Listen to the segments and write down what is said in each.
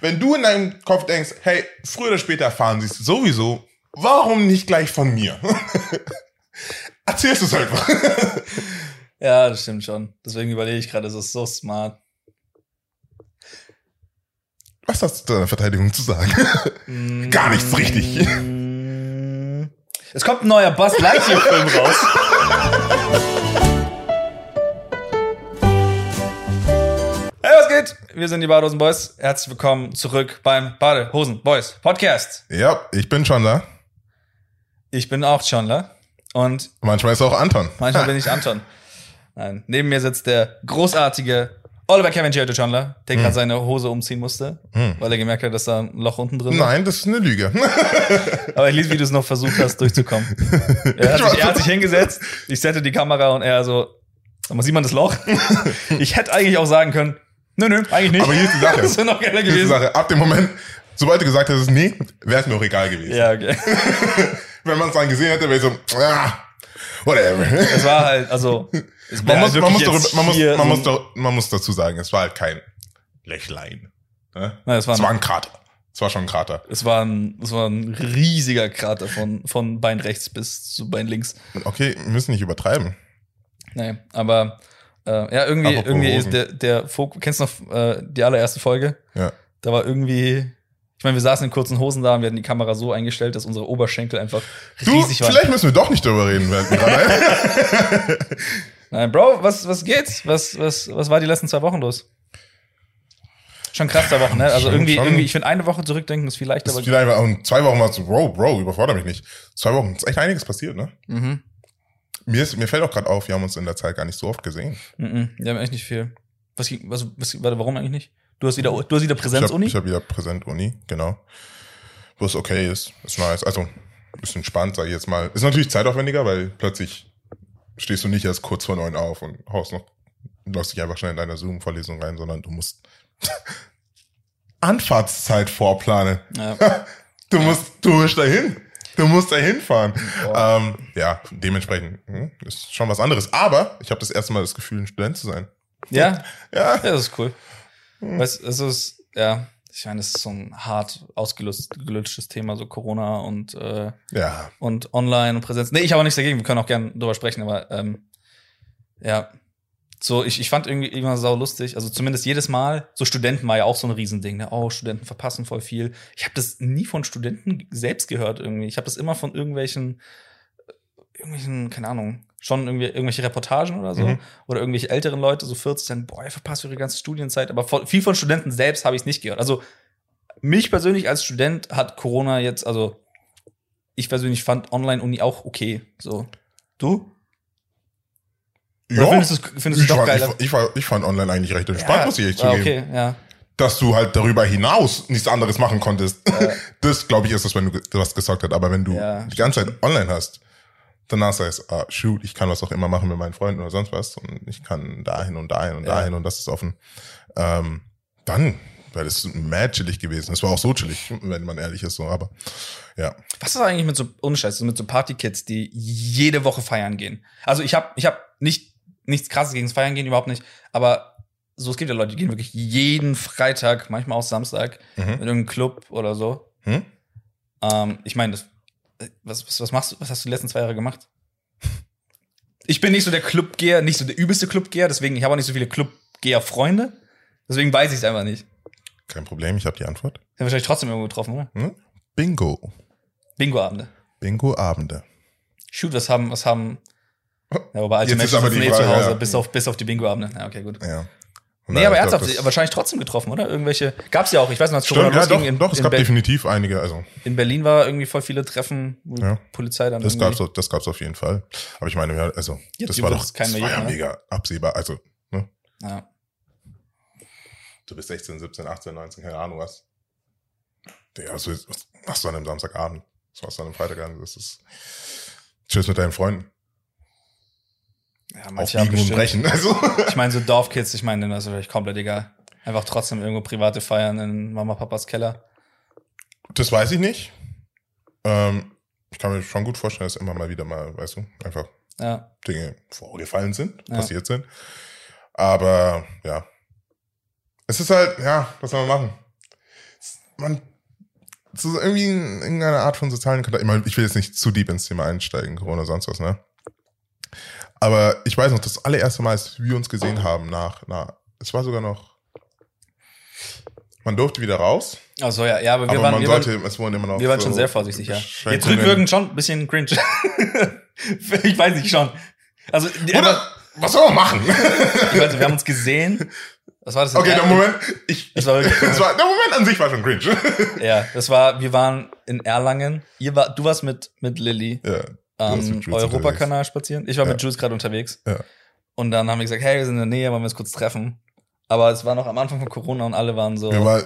wenn du in deinem Kopf denkst, hey, früher oder später erfahren sie es sowieso, warum nicht gleich von mir? Erzählst du es einfach. Ja, das stimmt schon. Deswegen überlege ich gerade, das ist so smart. Was hast du zu deiner Verteidigung zu sagen? Gar nichts richtig. Es kommt ein neuer Buzz Lightyear Film raus. Wir sind die Badehosen Boys. Herzlich willkommen zurück beim Badehosen Boys Podcast. Ja, ich bin da. Ich bin auch Chandler und Manchmal ist auch Anton. manchmal bin ich Anton. Nein, neben mir sitzt der großartige Oliver Kevin Giotto Chandler, der Hm. gerade seine Hose umziehen musste, weil er gemerkt hat, dass da ein Loch unten drin ist. Nein, das ist eine Lüge. Aber ich liebe, wie du es noch versucht hast, durchzukommen. Er hat, sich, er hat sich hingesetzt, ich sette die Kamera und er so, sieht man das Loch? Ich hätte eigentlich auch sagen können, nö, nö, eigentlich nicht. Aber hier ist die Sache. Das wäre noch geiler Hier ist die gewesen. Sache. Ab dem Moment, sobald du gesagt hättest, nee, wäre es mir auch egal gewesen. Ja, okay. Wenn man es dann gesehen hätte, wäre ich so, ah, whatever. Es war halt, also, es Man muss, halt man, muss wirklich darüber, jetzt man, muss, hier man, so muss, doch- man muss dazu sagen, es war halt kein Lächlein. Ne? Nein, es war es ein- war ein Krater. Es war schon ein Krater. Es war ein, es war ein riesiger Krater von, von Bein rechts bis zu Bein links. Okay, wir müssen nicht übertreiben. Nee, aber äh, ja, irgendwie, Apropos irgendwie ist der, der Fokus, kennst du noch äh, die allererste Folge? Ja. Da war irgendwie, ich meine, wir saßen in kurzen Hosen da und wir hatten die Kamera so eingestellt, dass unsere Oberschenkel einfach Du, riesig waren. vielleicht müssen wir doch nicht darüber reden. Gerade ein. Nein, Bro, was, was geht's? Was, was, was war die letzten zwei Wochen los? Schon krass zwei Wochen, ne? Also Schon- irgendwie, schon. irgendwie, ich finde eine Woche zurückdenken ist viel leichter, Das aber ist vielleicht in zwei Wochen mal so, Bro, Bro, überfordere mich nicht. Zwei Wochen ist echt einiges passiert, ne? mhm. Mir, ist, mir fällt auch gerade auf, wir haben uns in der Zeit gar nicht so oft gesehen. Mhm. Wir haben echt nicht viel. Was, was, was warte, warum eigentlich nicht? Du hast wieder, du hast wieder Ich Präsenzuni? habe hab wieder Präsent-Uni, genau. Wo es okay ist, ist nice. Also, ist entspannt, sag ich jetzt mal. Ist natürlich zeitaufwendiger, weil plötzlich stehst du nicht erst kurz vor neun auf und haust noch, läufst dich einfach schnell in deine Zoom-Vorlesung rein, sondern du musst Anfahrtszeit vorplanen. Ja. Du musst, du musst dahin. Du musst dahin fahren. Ähm, ja, dementsprechend hm, ist schon was anderes. Aber ich habe das erste Mal das Gefühl, ein Student zu sein. ja? Ja. Ja, das ist cool. Weißt, es ist, ja, ich meine, das ist so ein hart ausgelutschtes Thema, so Corona und, äh, Ja. und Online und Präsenz. Nee, ich habe auch nichts dagegen, wir können auch gerne drüber sprechen, aber ähm, ja. So, ich, ich fand irgendwie immer sau lustig. Also zumindest jedes Mal, so Studenten war ja auch so ein Riesending. Ne? Oh, Studenten verpassen voll viel. Ich habe das nie von Studenten selbst gehört irgendwie. Ich habe das immer von irgendwelchen, äh, irgendwelchen, keine Ahnung, schon irgendwie irgendwelche Reportagen oder so. Mhm. Oder irgendwelche älteren Leute, so 40, sagen, boah, ihr verpasst ihre ganze Studienzeit. Aber von, viel von Studenten selbst habe ich es nicht gehört. Also mich persönlich als Student hat Corona jetzt, also ich persönlich fand Online-Uni auch okay. So. Du? Oder findest du's- findest ich, du's doch fand, geiler? ich, ich, ich fand online eigentlich recht entspannt, muss ich echt zugeben. Okay, ja. Dass du halt darüber hinaus nichts anderes machen konntest. Das, glaube ich, ist das, wenn du was gesagt hast. Aber wenn du Ja, die ganze Zeit online hast, danach sagst, ah, shoot, ich kann was auch immer machen mit meinen Freunden oder sonst was. Und ich kann dahin und dahin und Ja. dahin und das ist offen. Ähm, dann wäre das mad chillig gewesen. Es war auch so chillig, wenn man ehrlich ist, so, aber ja. Was ist eigentlich mit so Unscheiß, mit so Partykids, die jede Woche feiern gehen? Also ich habe ich hab nicht nichts krasses gegen das Feiern gehen, überhaupt nicht. Aber so, es gibt ja Leute, die gehen wirklich jeden Freitag, manchmal auch Samstag, Mhm. in irgendeinen Club oder so. Hm? Ähm, ich meine, was, was, was machst du, was hast du die letzten zwei Jahre gemacht? Ich bin nicht so der Clubgeher, nicht so der übelste Clubgeher, deswegen, ich habe auch nicht so viele Clubgeher-Freunde. Deswegen weiß ich es einfach nicht. Kein Problem, ich habe die Antwort. Haben wahrscheinlich trotzdem irgendwo getroffen, oder? Hm? Bingo. Bingo-Abende. Bingo-Abende. Shoot, was haben, was haben. Ja, aber Jetzt ist Menschen aber die eh zu Hause, ja. bis auf, bis auf die Bingo-Abende. Ja, okay, gut. Ja. Nee, aber ernsthaft, glaub, wahrscheinlich trotzdem getroffen, oder? Irgendwelche, gab's ja auch, ich weiß noch, als Corona Stimmt, ja, doch, in, doch, es in, gab Ber definitiv einige, also in Berlin war irgendwie voll viele Treffen, wo Ja. Polizei dann das gab's, das gab's auf jeden Fall. Aber ich meine, ja, also Jetzt das war doch kein das war ja ne? mega absehbar. Also, ne? ja. du bist 16, 17, 18, 19, keine Ahnung was. Ja, also, was machst du an einem Samstagabend? Was machst du an einem Freitagabend? Das ist Tschüss mit deinen Freunden. Ja, manche Aufbiegen und brechen. Also, ich meine, so Dorfkids, ich meine, denen ist natürlich komplett egal. Einfach trotzdem irgendwo private Feiern in Mama, Papas Keller. das weiß ich nicht. Ähm, ich kann mir schon gut vorstellen, dass immer mal wieder mal, weißt du, einfach Ja, Dinge vorgefallen sind, Ja. passiert sind. Aber ja. Es ist halt, ja, was soll man machen? man so irgendwie in irgendeiner Art von sozialen Kontakt. Ich, meine, ich will jetzt nicht zu deep ins Thema einsteigen, Corona sonst was, ne? Aber ich weiß noch, das allererste Mal, als wir uns gesehen haben, nach, na, es war sogar noch, man durfte wieder raus, Also ja, ja, aber wir aber waren, man wir waren, sollte, es wurden immer noch wir waren so schon sehr vorsichtig, ja. Jetzt rückwirkend schon ein bisschen cringe. ich weiß nicht schon. Also, Oder, was soll man machen? ich weiß, wir haben uns gesehen. Was war das? okay, der Moment, ich, Es war wirklich es war, der Moment an sich war schon cringe. Ja, das war, wir waren in Erlangen. Ihr war, du warst mit, mit Lilly ja, am Europakanal spazieren. Ich war Ja. mit Jules gerade unterwegs. Ja. Und dann haben wir gesagt, hey, wir sind in der Nähe, wollen wir uns kurz treffen. Aber es war noch am Anfang von Corona und alle waren so, Wir war,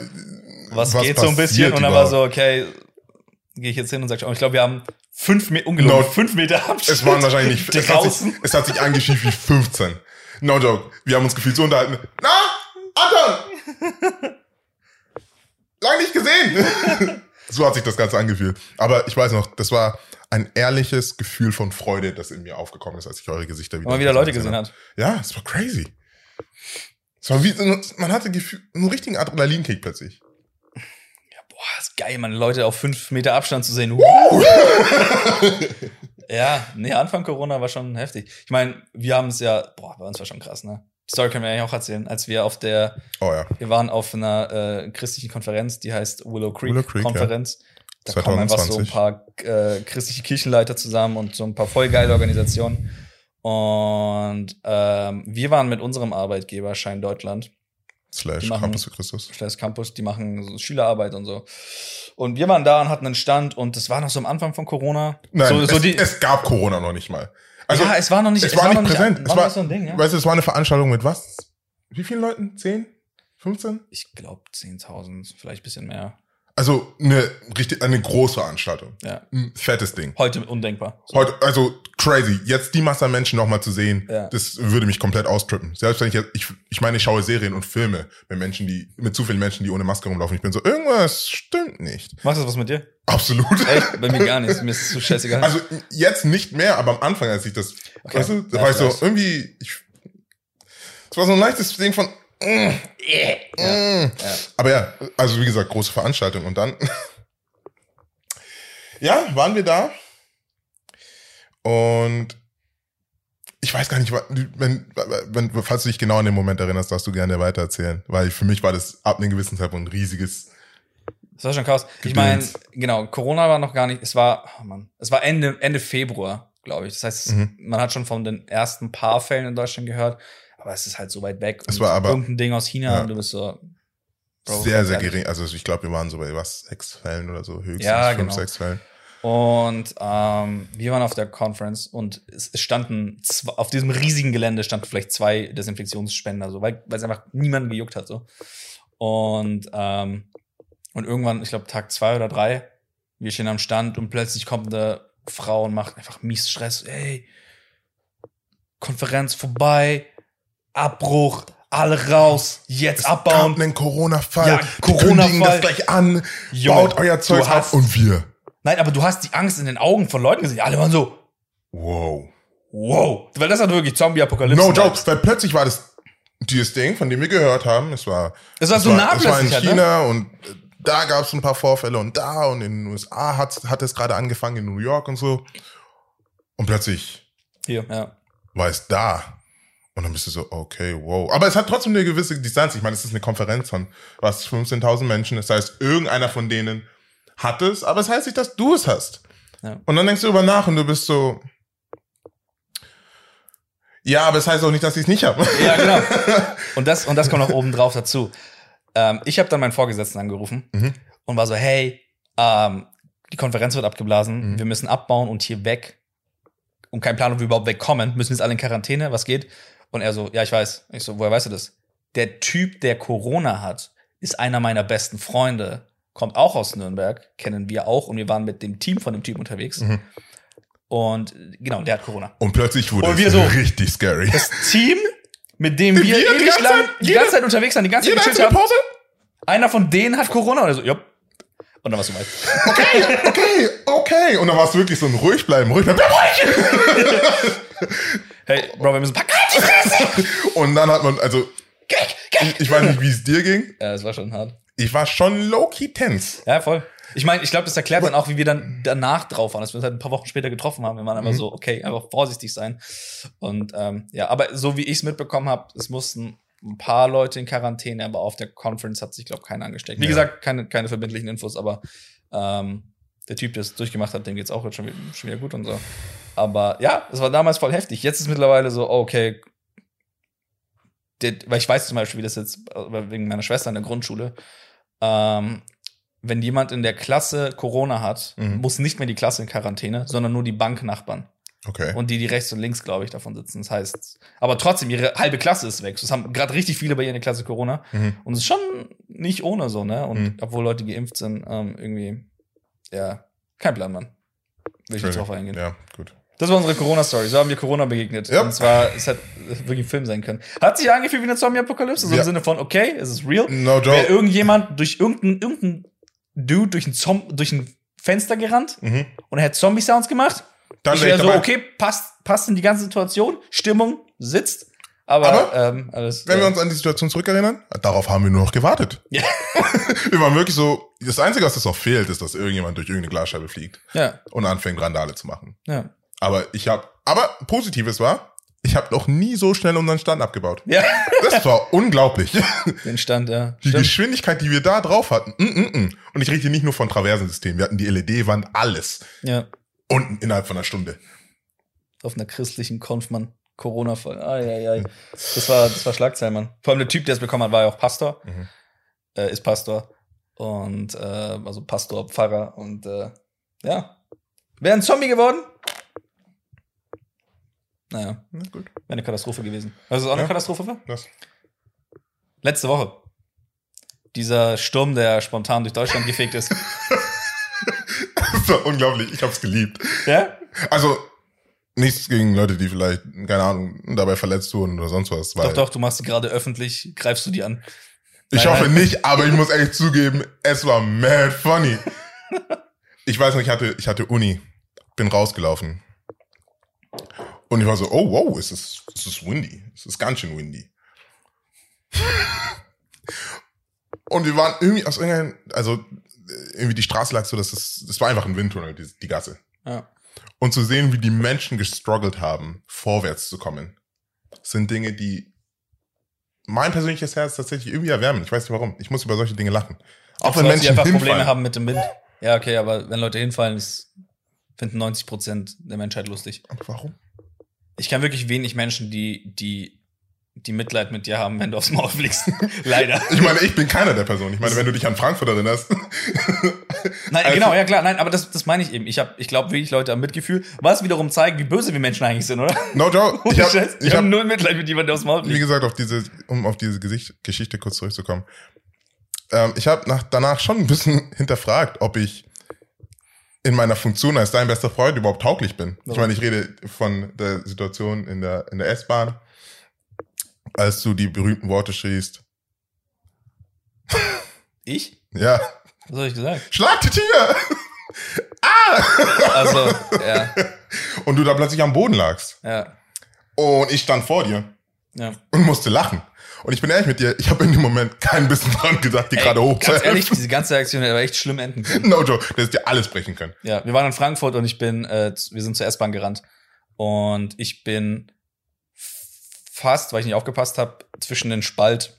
was, geht so ein bisschen? Und dann war so, okay, gehe ich jetzt hin und sag, oh, ich glaube, wir haben fünf Meter, ungelogen, No. fünf Meter Abstand. Es waren wahrscheinlich nicht, es hat, draußen. sich, es hat sich angefühlt wie 15. No joke. Wir haben uns gefühlt so unterhalten. Na, Anton! Lang nicht gesehen! so hat sich das Ganze angefühlt. Aber ich weiß noch, das war ein ehrliches Gefühl von Freude, das in mir aufgekommen ist, als ich eure Gesichter wieder Wenn man wieder Leute gesehen hat. Ja, es war crazy. Es war wie, man hatte Gefühl, einen richtigen Adrenalinkick plötzlich. Boah, ist geil, man, Leute auf fünf Meter Abstand zu sehen. ja, nee, Anfang Corona war schon heftig. Ich meine, wir haben es ja, boah, bei uns war schon krass, ne? Die Story können wir eigentlich auch erzählen, als wir auf der, Oh ja. wir waren auf einer äh, christlichen Konferenz, die heißt Willow Creek, Willow Creek, Konferenz. Da kommen einfach so ein 2020. paar äh, christliche Kirchenleiter zusammen und so ein paar voll geile Organisationen. Und ähm, wir waren mit unserem Arbeitgeber Schein Deutschland Slash machen- Campus für Christus. Schleiß Campus, die machen so Schülerarbeit und so. Und wir waren da und hatten einen Stand und das war noch so am Anfang von Corona. Nein, so, so es, die, es gab Corona noch nicht mal. Also, ja, es war noch nicht, es, war, noch nicht präsent. war es war, so ein Ding, ja. Weißt du, es war eine Veranstaltung mit was? Wie vielen Leuten? 10? 15? Ich glaube 10.000, vielleicht ein bisschen mehr. Also eine richtig, eine Großveranstaltung. Ja. Ein fettes Ding. Heute undenkbar. So. Heute, also crazy. Jetzt die Masse an Menschen nochmal zu sehen, Ja. das würde mich komplett austrippen. Selbst wenn ich jetzt, ich, ich meine, ich schaue Serien und Filme mit Menschen, die, mit zu vielen Menschen, die ohne Maske rumlaufen. Ich bin so, irgendwas stimmt nicht. Macht das was mit dir? Absolut. Echt? Bei mir gar nichts. Mir ist es so scheißegal. Also jetzt nicht mehr, aber am Anfang, als ich das, Okay. weißt du, da Ja, war ich so, irgendwie, ich, es war so ein leichtes Ding von, mm, mm. ja. Aber ja, also wie gesagt, große Veranstaltung. Und dann, ja, waren wir da. Und ich weiß gar nicht, wenn, wenn, falls du dich genau an den Moment erinnerst, darfst du gerne weitererzählen. Weil für mich war das ab einem gewissen Zeitpunkt ein riesiges. Das war schon chaos. Ich Gedöns. meine, genau, Corona war noch gar nicht, es war, oh Mann, es war Ende, Ende Februar, glaube ich. Das heißt, Mhm. man hat schon von den ersten paar Fällen in Deutschland gehört, aber es ist halt so weit weg. Es Und war aber- irgendein Ding aus China Ja. und du bist so, Bro, sehr, sehr gering. Also ich glaube, wir waren so bei was, sechs Fällen oder so, höchstens Ja, fünf, genau. sechs Fällen. Und ähm, wir waren auf der Conference und es, standen zw- auf diesem riesigen Gelände standen vielleicht zwei Desinfektionsspender, so, weil weil es einfach niemanden gejuckt hat. So. Und, ähm, und irgendwann, ich glaube, Tag zwei oder drei, wir stehen am Stand und plötzlich kommt eine Frau und macht einfach mies Stress. Ey, Konferenz vorbei, Abbruch, alle raus, jetzt Gab abbauen. einen Corona-Fall. Ja, Corona-Fall. kündigen das gleich an. Junge, baut euer Zeug du ab hast- und wir. Nein, aber du hast die Angst in den Augen von Leuten gesehen. Alle waren so, Wow. Wow. Weil das hat wirklich Zombie-Apokalypse. No joke, weil plötzlich war das dieses Ding, von dem wir gehört haben. Es war, Es war so es nah es war in ne? China und äh, da gab es ein paar Vorfälle und da und in den USA hat, hat es gerade angefangen, in New York und so. Und plötzlich Hier, ja. war es da. Und dann bist du so, okay, wow. Aber es hat trotzdem eine gewisse Distanz. Ich meine, es ist eine Konferenz von was, 15.000 Menschen. Das heißt, irgendeiner von denen hat es, aber es heißt nicht, dass du es hast. Ja. Und dann denkst du über nach und du bist so, ja, aber es heißt auch nicht, dass ich es nicht habe. Ja, genau. Und das, und das kommt noch oben drauf dazu. Ähm, ich habe dann meinen Vorgesetzten angerufen Mhm. und war so, hey, ähm, die Konferenz wird abgeblasen, Mhm. wir müssen abbauen und hier weg. Und kein Plan, ob wir überhaupt wegkommen. Müssen jetzt alle in Quarantäne, was geht? Und er so, ja, ich weiß. Ich so, woher weißt du das? Der Typ, der Corona hat, ist einer meiner besten Freunde, kommt auch aus Nürnberg, kennen wir auch und wir waren mit dem Team von dem Typ unterwegs. Mhm. Und genau, der hat Corona. Und plötzlich wurde Und wir es so- richtig scary. Das Team, mit dem wir, Wir die ewig ganze lang Zeit- die ganze Zeit unterwegs waren, die ganze Zeit einzelne haben. Pause? Einer von denen hat Corona oder so. Jupp. Und dann warst du weit. Okay, okay, okay. Und dann war es wirklich so ein ruhig bleiben, ruhig bleiben, bleib ruhig. Hey, Bro, wir müssen packen. Und dann hat man, also, ich, ich weiß nicht, wie es dir ging. Ja, das war schon hart. ich war schon low-key tense. Ja, voll. Ich meine, ich glaube, das erklärt dann auch, wie wir dann danach drauf waren, dass wir uns halt ein paar Wochen später getroffen haben. Wir waren einfach Mhm. so, okay, einfach vorsichtig sein. Und ähm, ja, aber so wie ich es mitbekommen habe, es mussten ein paar Leute in Quarantäne, aber auf der Conference hat sich, glaube keiner angesteckt. Wie Ja. gesagt, keine, keine verbindlichen Infos, aber ähm, der Typ, der es durchgemacht hat, dem geht's auch jetzt schon, wieder- schon wieder gut und so. Aber ja, es war damals voll heftig. Jetzt ist mittlerweile so, okay. Der, weil ich weiß zum Beispiel, wie das jetzt äh, wegen meiner Schwester in der Grundschule. Ähm, wenn jemand in der Klasse Corona hat, Mhm. muss nicht mehr die Klasse in Quarantäne, sondern nur die Banknachbarn. Okay. Und die, die rechts und links, glaube ich, davon sitzen. Das heißt, aber trotzdem, ihre halbe Klasse ist weg. Es haben gerade richtig viele bei ihr in der Klasse Corona. Mhm. Und es ist schon nicht ohne so, ne? Und Mhm. obwohl Leute geimpft sind, ähm, irgendwie, ja, kein Plan, Mann. Will ich jetzt drauf eingehen. Ja, gut. Das war unsere Corona-Story. So haben wir Corona begegnet. Ja. Und zwar, es hätte wirklich ein Film sein können. Hat sich angefühlt wie eine Zombie-Apokalypse, so Ja. im Sinne von, okay, es ist real. No Wäre joke. irgendjemand durch irgendein, irgendein Dude durch ein, Zom durch ein Fenster gerannt Mhm. und er hätte Zombie-Sounds gemacht. Dann ich wär wäre so, okay, passt, passt in die ganze Situation, Stimmung sitzt. Aber, Aber, ähm, alles. Wenn äh, wir uns an die Situation zurückerinnern, darauf haben wir nur noch gewartet. Ja. wir waren wirklich so, das Einzige, was jetzt noch fehlt, ist, dass irgendjemand durch irgendeine Glasscheibe fliegt ja, und anfängt, Randale zu machen. ja. Aber ich habe, aber Positives war, ich habe noch nie so schnell unseren Stand abgebaut. Ja, Das war unglaublich. den Stand, ja. Die Stimmt. Geschwindigkeit, die wir da drauf hatten. Mm, mm, mm. Und ich rede hier nicht nur von Traversensystem. Wir hatten die LED-Wand, alles. Ja. Und innerhalb von einer Stunde. Auf einer christlichen Konf, Mann. Corona-Fall. Eieiei. Das war, das war Schlagzeilen, Mann. Vor allem der Typ, der es bekommen hat, war ja auch Pastor. Mhm. Äh, ist Pastor. Und, äh, also Pastor, Pfarrer. Und, äh, ja. Wäre ein Zombie geworden? Naja, Na gut. wäre eine Katastrophe gewesen. Also auch eine Ja. Katastrophe war? Das. Letzte Woche. Dieser Sturm, der spontan durch Deutschland gefegt ist. das war unglaublich. Ich hab's geliebt. ja? Also, nichts gegen Leute, die vielleicht, keine Ahnung, dabei verletzt wurden oder sonst was. Weil Doch, doch, du machst sie gerade öffentlich, greifst du die an. Ich Nein, hoffe nein. nicht, aber ich muss ehrlich zugeben, es war mad funny. Ich weiß noch, ich hatte, ich hatte Uni, bin rausgelaufen. Und ich war so, oh wow, es ist, es ist windy. Es ist ganz schön windy. Und wir waren irgendwie aus irgendeinem, also irgendwie die Straße lag so, dass es, es war einfach ein Windtunnel, die, die Gasse. Ja. Und zu sehen, wie die Menschen gestruggelt haben, vorwärts zu kommen, sind Dinge, die mein persönliches Herz tatsächlich irgendwie erwärmen. Ich weiß nicht warum. Ich muss über solche Dinge lachen. Auch wenn Leute, Menschen einfach hinfallen. Probleme haben mit dem Wind. Ja, okay, aber wenn Leute hinfallen, ist, finden 90 Prozent der Menschheit lustig. Aber warum? Ich kenne wirklich wenig Menschen, die, die, die Mitleid mit dir haben, wenn du aufs Maul fliegst. Leider. Ich meine, ich bin keiner der Personen. Ich meine, wenn du dich an Frankfurt erinnerst. Nein, Also- genau, ja klar, nein, aber das, das meine ich eben. Ich, hab- ich glaube wirklich, Leute haben Mitgefühl, was wiederum zeigt, wie böse wir Menschen eigentlich sind, oder? No joke. Ich habe, Wir haben hab, null Mitleid mit jemandem, der aufs Maul wie fliegt. gesagt, auf diese, um auf diese Gesicht, Geschichte kurz zurückzukommen. Ähm, ich habe nach, danach schon ein bisschen hinterfragt, ob ich in meiner Funktion als dein bester Freund überhaupt tauglich bin. Ich meine, ich rede von der Situation in der, in der S-Bahn, als du die berühmten Worte schriest. Ich? Ja, Was habe ich gesagt? schlag die Tür! Also, ja, Und du da plötzlich am Boden lagst. ja, Und ich stand vor dir ja. und musste lachen. Und ich bin ehrlich mit dir, ich habe in dem Moment kein bisschen dran gedacht, die gerade hoch Ganz ehrlich, diese ganze Aktion hätte aber echt schlimm enden können. No joke, das ist dir alles brechen können. Ja, wir waren in Frankfurt und ich bin, äh, wir sind zur S-Bahn gerannt. Und ich bin fast, weil ich nicht aufgepasst habe, zwischen den Spalt,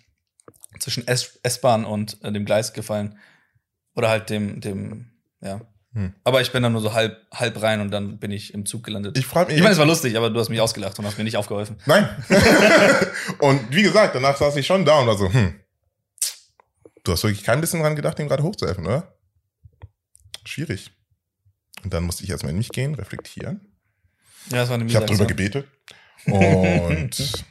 zwischen S-Bahn und äh, dem Gleis gefallen. Oder halt dem, dem, ja. Hm. Aber ich bin dann nur so halb, halb rein und dann bin ich im Zug gelandet. Ich frage mich. Ich meine, es war lustig, aber du hast mich ausgelacht und hast mir nicht aufgeholfen. Nein. und wie gesagt, danach saß ich schon da und war so, hm. Du hast wirklich kein bisschen dran gedacht, ihn gerade hochzuhelfen, oder? Schwierig. Und dann musste ich erstmal in mich gehen, reflektieren. Ja, das war eine Ich habe drüber gebetet. Und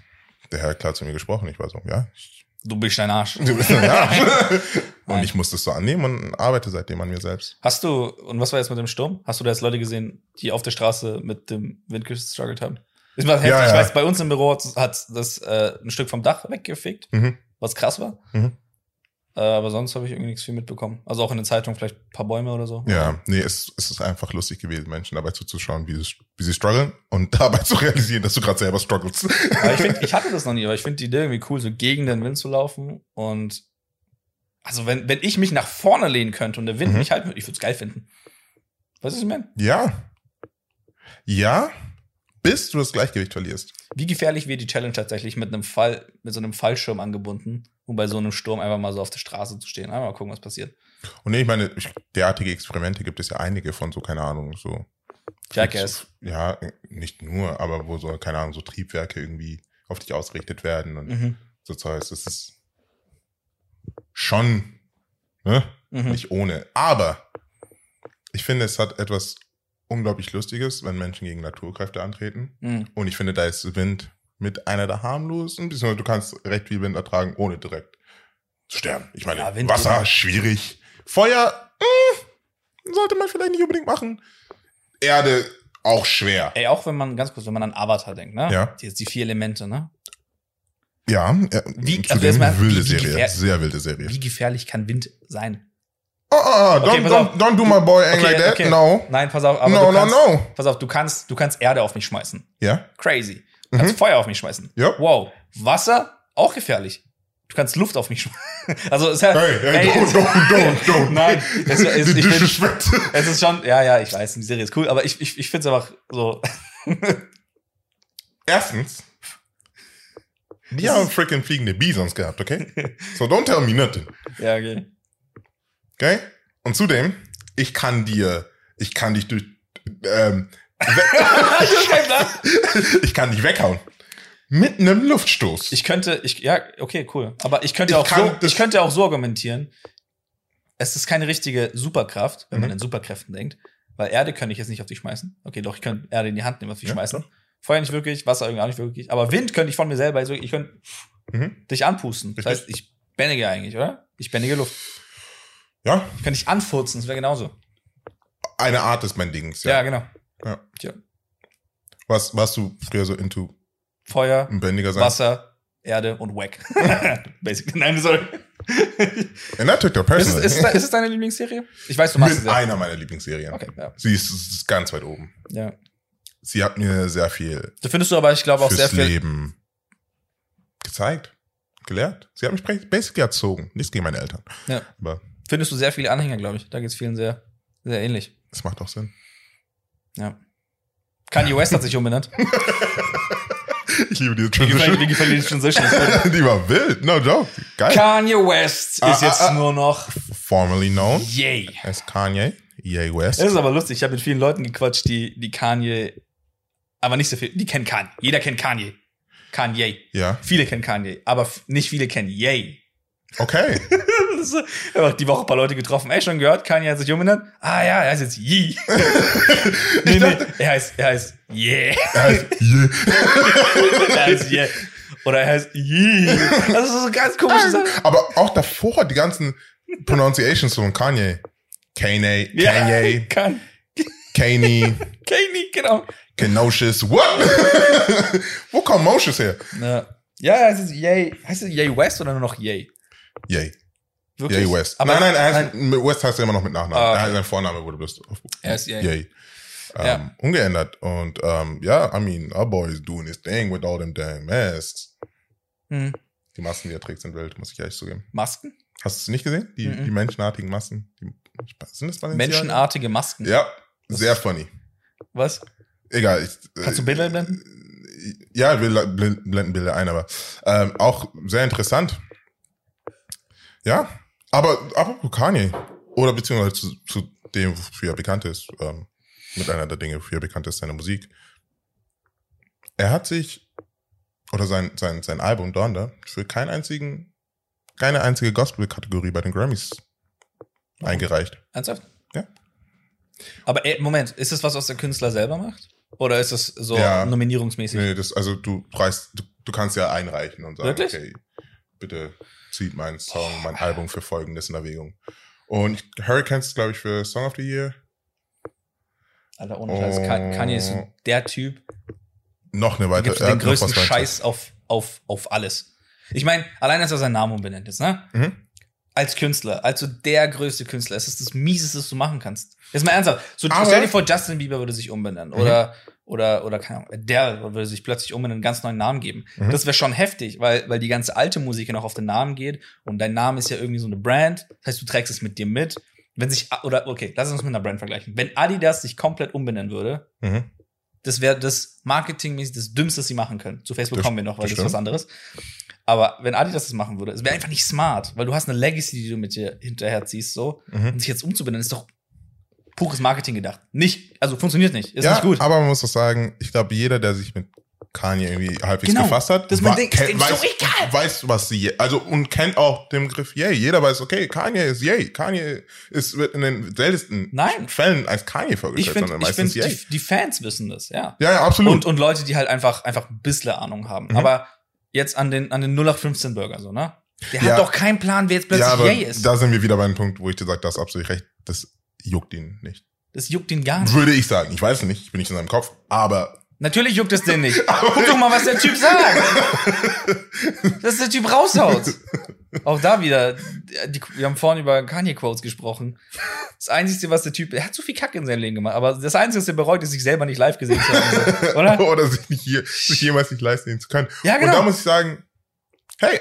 der Herr hat klar zu mir gesprochen. Ich war so, ja, ich, Du bist ein Arsch. du bist ein Arsch. Und ich musste es so annehmen und arbeite seitdem an mir selbst. Hast du, und was war jetzt mit dem Sturm? Hast du da jetzt Leute gesehen, die auf der Straße mit dem Wind gestruggelt haben? Ist mal heftig. Ja, Ich ja. weiß, bei uns im Büro hat hat das äh, ein Stück vom Dach weggefegt, Mhm. was krass war. Mhm. Äh, aber sonst habe ich irgendwie nichts viel mitbekommen. Also auch in den Zeitungen vielleicht ein paar Bäume oder so. Ja, nee, es, es ist einfach lustig gewesen, Menschen dabei zuzuschauen, wie sie, wie sie strugglen und dabei zu realisieren, dass du gerade selber strugglest. Aber ich finde, ich hatte das noch nie, aber ich finde die Idee irgendwie cool, so gegen den Wind zu laufen und Also, wenn, wenn ich mich nach vorne lehnen könnte und der Wind Mhm. mich halten würde, ich würde es geil finden. Was ist, ich meine? Ja. Ja, bis du das Gleichgewicht verlierst. Wie gefährlich wäre die Challenge tatsächlich mit einem Fall, mit so einem Fallschirm angebunden, um bei so einem Sturm einfach mal so auf der Straße zu stehen? Einmal mal gucken, was passiert. Und nee, ich meine, ich, derartige Experimente gibt es ja einige von so, keine Ahnung, so. Jackass. Ja, nicht nur, aber wo so, keine Ahnung, so Triebwerke irgendwie auf dich ausgerichtet werden und Mhm. so Zeugs. Das ist schon, ne? Mhm. Nicht ohne. Aber ich finde, es hat etwas unglaublich Lustiges, wenn Menschen gegen Naturkräfte antreten. Mhm. Und ich finde, da ist Wind mit einer der harmlosen, beziehungsweise du kannst recht viel Wind ertragen, ohne direkt zu sterben. Ich meine, Ja, Wasser, geht. schwierig. Feuer, mh, sollte man vielleicht nicht unbedingt machen. Erde, auch schwer. Ey, auch wenn man, ganz kurz, wenn man an Avatar denkt, ne? Ja. Die, die vier Elemente, ne? Ja, ja Wie- also zudem erstmal, wilde Serie, sehr wilde Serie. Wie gefährlich kann Wind sein? Oh, oh, oh, don't, Okay, don't, don't do my boy ain't Okay, like that, okay. no. Nein, pass auf, aber No, du no, kannst, no. pass auf, du kannst, du kannst Erde auf mich schmeißen. Ja, Crazy. Du kannst Feuer auf mich schmeißen. Ja. Wow. Wasser, auch gefährlich. Du kannst Luft auf mich schmeißen. Also, ist ja, hey, hey, ey, don't, es- don't, don't, don't. Nein, es, es, Die ich Disrespect. es ist schon, ja, ja, ich weiß, die Serie ist cool, aber ich, ich, ich finde es einfach so, Erstens, die haben freaking fliegende Bisons gehabt, okay? So don't tell me nothing, ja, okay. Okay? Und zudem, ich kann dir, ich kann dich durch, ähm, ich kann dich weghauen. Mit einem Luftstoß. Ich könnte, ich, ja, okay, cool. Aber ich könnte Ich auch so, ich könnte auch so argumentieren. Es ist keine richtige Superkraft, wenn man Mhm. in Superkräften denkt. Weil Erde könnte ich jetzt nicht auf dich schmeißen. Okay, doch, ich könnte Erde in die Hand nehmen, auf dich Ja, schmeißen. Feuer nicht wirklich, Wasser irgendwie auch nicht wirklich. Aber Wind könnte ich von mir selber, also ich könnte Mhm. dich anpusten. Das heißt, ich bändige eigentlich, oder? Ich bändige Luft. Ja, Ich könnte dich anfurzen, das wäre genauso. eine Art des Bendings, Ja, ja. genau. ja. Tja. Was, warst du früher so into Feuer, Bändiger sein? Wasser, Erde und Wack. Basic. Nein, sorry. And I took that Ist, personally. ist, es- ist es deine Lieblingsserie? Ich weiß, du machst Mit es ja. einer meiner Lieblingsserien. Okay, ja. Sie ist, ist ganz weit oben. ja. Sie hat mir sehr viel Da findest du aber, ich glaube, auch sehr fürs viel. Leben gezeigt, gelehrt. Sie hat mich ba- basically erzogen. Nichts gegen meine Eltern. Ja. Aber Findest du sehr viele Anhänger, glaube ich. Da geht's vielen sehr, sehr ähnlich. es macht auch Sinn. Ja. Kanye West hat sich umbenannt. Ich liebe diese Transition. wie gefällt die Transition? Die war wild. No joke. Geil. Kanye West Ah, ist jetzt ah, ah. nur noch Formerly known Yay. as Kanye. Ye West. Das ist aber lustig. Ich habe mit vielen Leuten gequatscht, die, die Kanye, aber nicht so viel, die kennen Kanye. Jeder kennt Kanye. Kanye. Ja. Viele kennen Kanye, aber nicht viele kennen Yay. Okay. Das ist habe die Woche ein paar Leute getroffen. Ey, schon gehört, Kanye hat sich umbenannt? Ah ja, er heißt jetzt Yee. nee, nee, er heißt, er heißt Yeah. Er heißt Ye. er heißt Yeah. Oder er heißt Yee. Das ist so ganz komische Sache. Aber auch davor die ganzen Pronunciations von Kanye. Kanye, Ja, Kanye, Kan Kanye, Kanye, genau. Kenoshius. What? Wo kommt Moshes her? Ja, ja er heißt jetzt Yay. Heißt es Yay West oder nur noch Yay? Yay. Wirklich? Yay West. Aber nein, nein, er heißt, mit West heißt er immer noch mit Nachnamen. Ah, okay. Er sein Vorname wurde bloß auf Er ist Yay. Yay. Ähm, Ja. Ungeändert. Und ähm, ja, I mean, our boy is doing his thing with all them damn masks. Hm. Die Masken, die er trägt, sind wild, muss ich ehrlich zugeben. Masken? Hast du es nicht gesehen? Die, Mhm. die menschenartigen Masken? Die, sind das Balenciaga? Menschenartige Masken. Ja, sehr funny. Was? Egal. Ich, Kannst du Bilder blenden? Ja, wir blenden Bilder ein, aber ähm, auch sehr interessant. Ja, aber apropos Kanye, oder beziehungsweise zu, zu dem, wofür er bekannt ist, ähm, mit einer der Dinge, wofür er bekannt ist, seine Musik. Er hat sich, oder sein, sein, sein Album Donda, für keinen einzigen, keine einzige Gospel-Kategorie bei den Grammys eingereicht. Ernsthaft? Ja. Aber äh, Moment, ist es was, was der Künstler selber macht? Oder ist es so Ja. nominierungsmäßig? Nee, das, also du reichst, du, du kannst ja einreichen und sagen, Wirklich? okay, bitte zieht mein Song, mein Album für folgendes in Erwägung. Und Hurricanes ist, glaube ich, für Song of the Year. Alter, ohne Scheiß. Ka- Kanye ist so der Typ, Noch eine weitere. er den noch größten. Scheiß auf, auf, auf alles. Ich meine, allein als er seinen Namen umbenennt ist, ne? Mhm. Als Künstler, als so der größte Künstler, es ist das Mieseste, was du machen kannst. Jetzt mal ernsthaft. So, Aber- stell dir vor, Justin Bieber würde sich umbenennen. Mhm. Oder, oder, oder keine Ahnung, Adele würde sich plötzlich um in einen ganz neuen Namen geben. Mhm. Das wäre schon heftig, weil, weil die ganze alte Musik ja noch auf den Namen geht und dein Name ist ja irgendwie so eine Brand. Das heißt, du trägst es mit dir mit. Wenn sich, oder okay, lass uns mit einer Brand vergleichen. Wenn Adidas sich komplett umbenennen würde, Mhm. das wäre das marketingmäßig das Dümmste, was sie machen können. Zu Facebook Das- kommen wir noch, weil das das, ist was anderes. Aber wenn Adidas das machen würde, es wäre einfach nicht smart, weil du hast eine Legacy, die du mit dir hinterherziehst, so. Mhm. Und sich jetzt umzubenennen, ist doch pures Marketing gedacht. Nicht, also funktioniert nicht, ist ja, nicht gut. aber man muss doch sagen, ich glaube, jeder, der sich mit Kanye irgendwie halbwegs Genau, gefasst hat, das ist mein wa- Ding, kennt- dem so weiß, egal. weiß, was sie, also und kennt auch den Begriff Yay. Jeder weiß, okay, Kanye ist Yay. Kanye ist wird in den seltensten Nein. Fällen als Kanye vorgestellt, finde, sondern meistens find, Yay. die, die Fans wissen das, ja. ja, ja, absolut. Und, und Leute, die halt einfach, einfach ein bisschen Ahnung haben. Mhm. Aber jetzt an den, an den 0815 Burger, so, ne? Der Ja. hat doch keinen Plan, wer jetzt plötzlich ja, Yay ist. da sind wir wieder bei einem Punkt, wo ich dir sage, das ist absolut recht. Das juckt ihn nicht. Das juckt ihn gar nicht. Würde ich sagen. Ich weiß es nicht, ich bin nicht in seinem Kopf, aber Natürlich juckt es den nicht. Guck doch mal, was der Typ sagt. Dass der Typ raushaut. Auch da wieder, die, wir haben vorhin über Kanye-Quotes gesprochen. Das Einzige, was der Typ, er hat so viel Kacke in seinem Leben gemacht, aber das Einzige, was er bereut, ist, sich selber nicht live gesehen zu haben. Oder? oder sich nicht hier, sich jemals nicht leisten zu können. Ja, Und genau. da muss ich sagen, hey,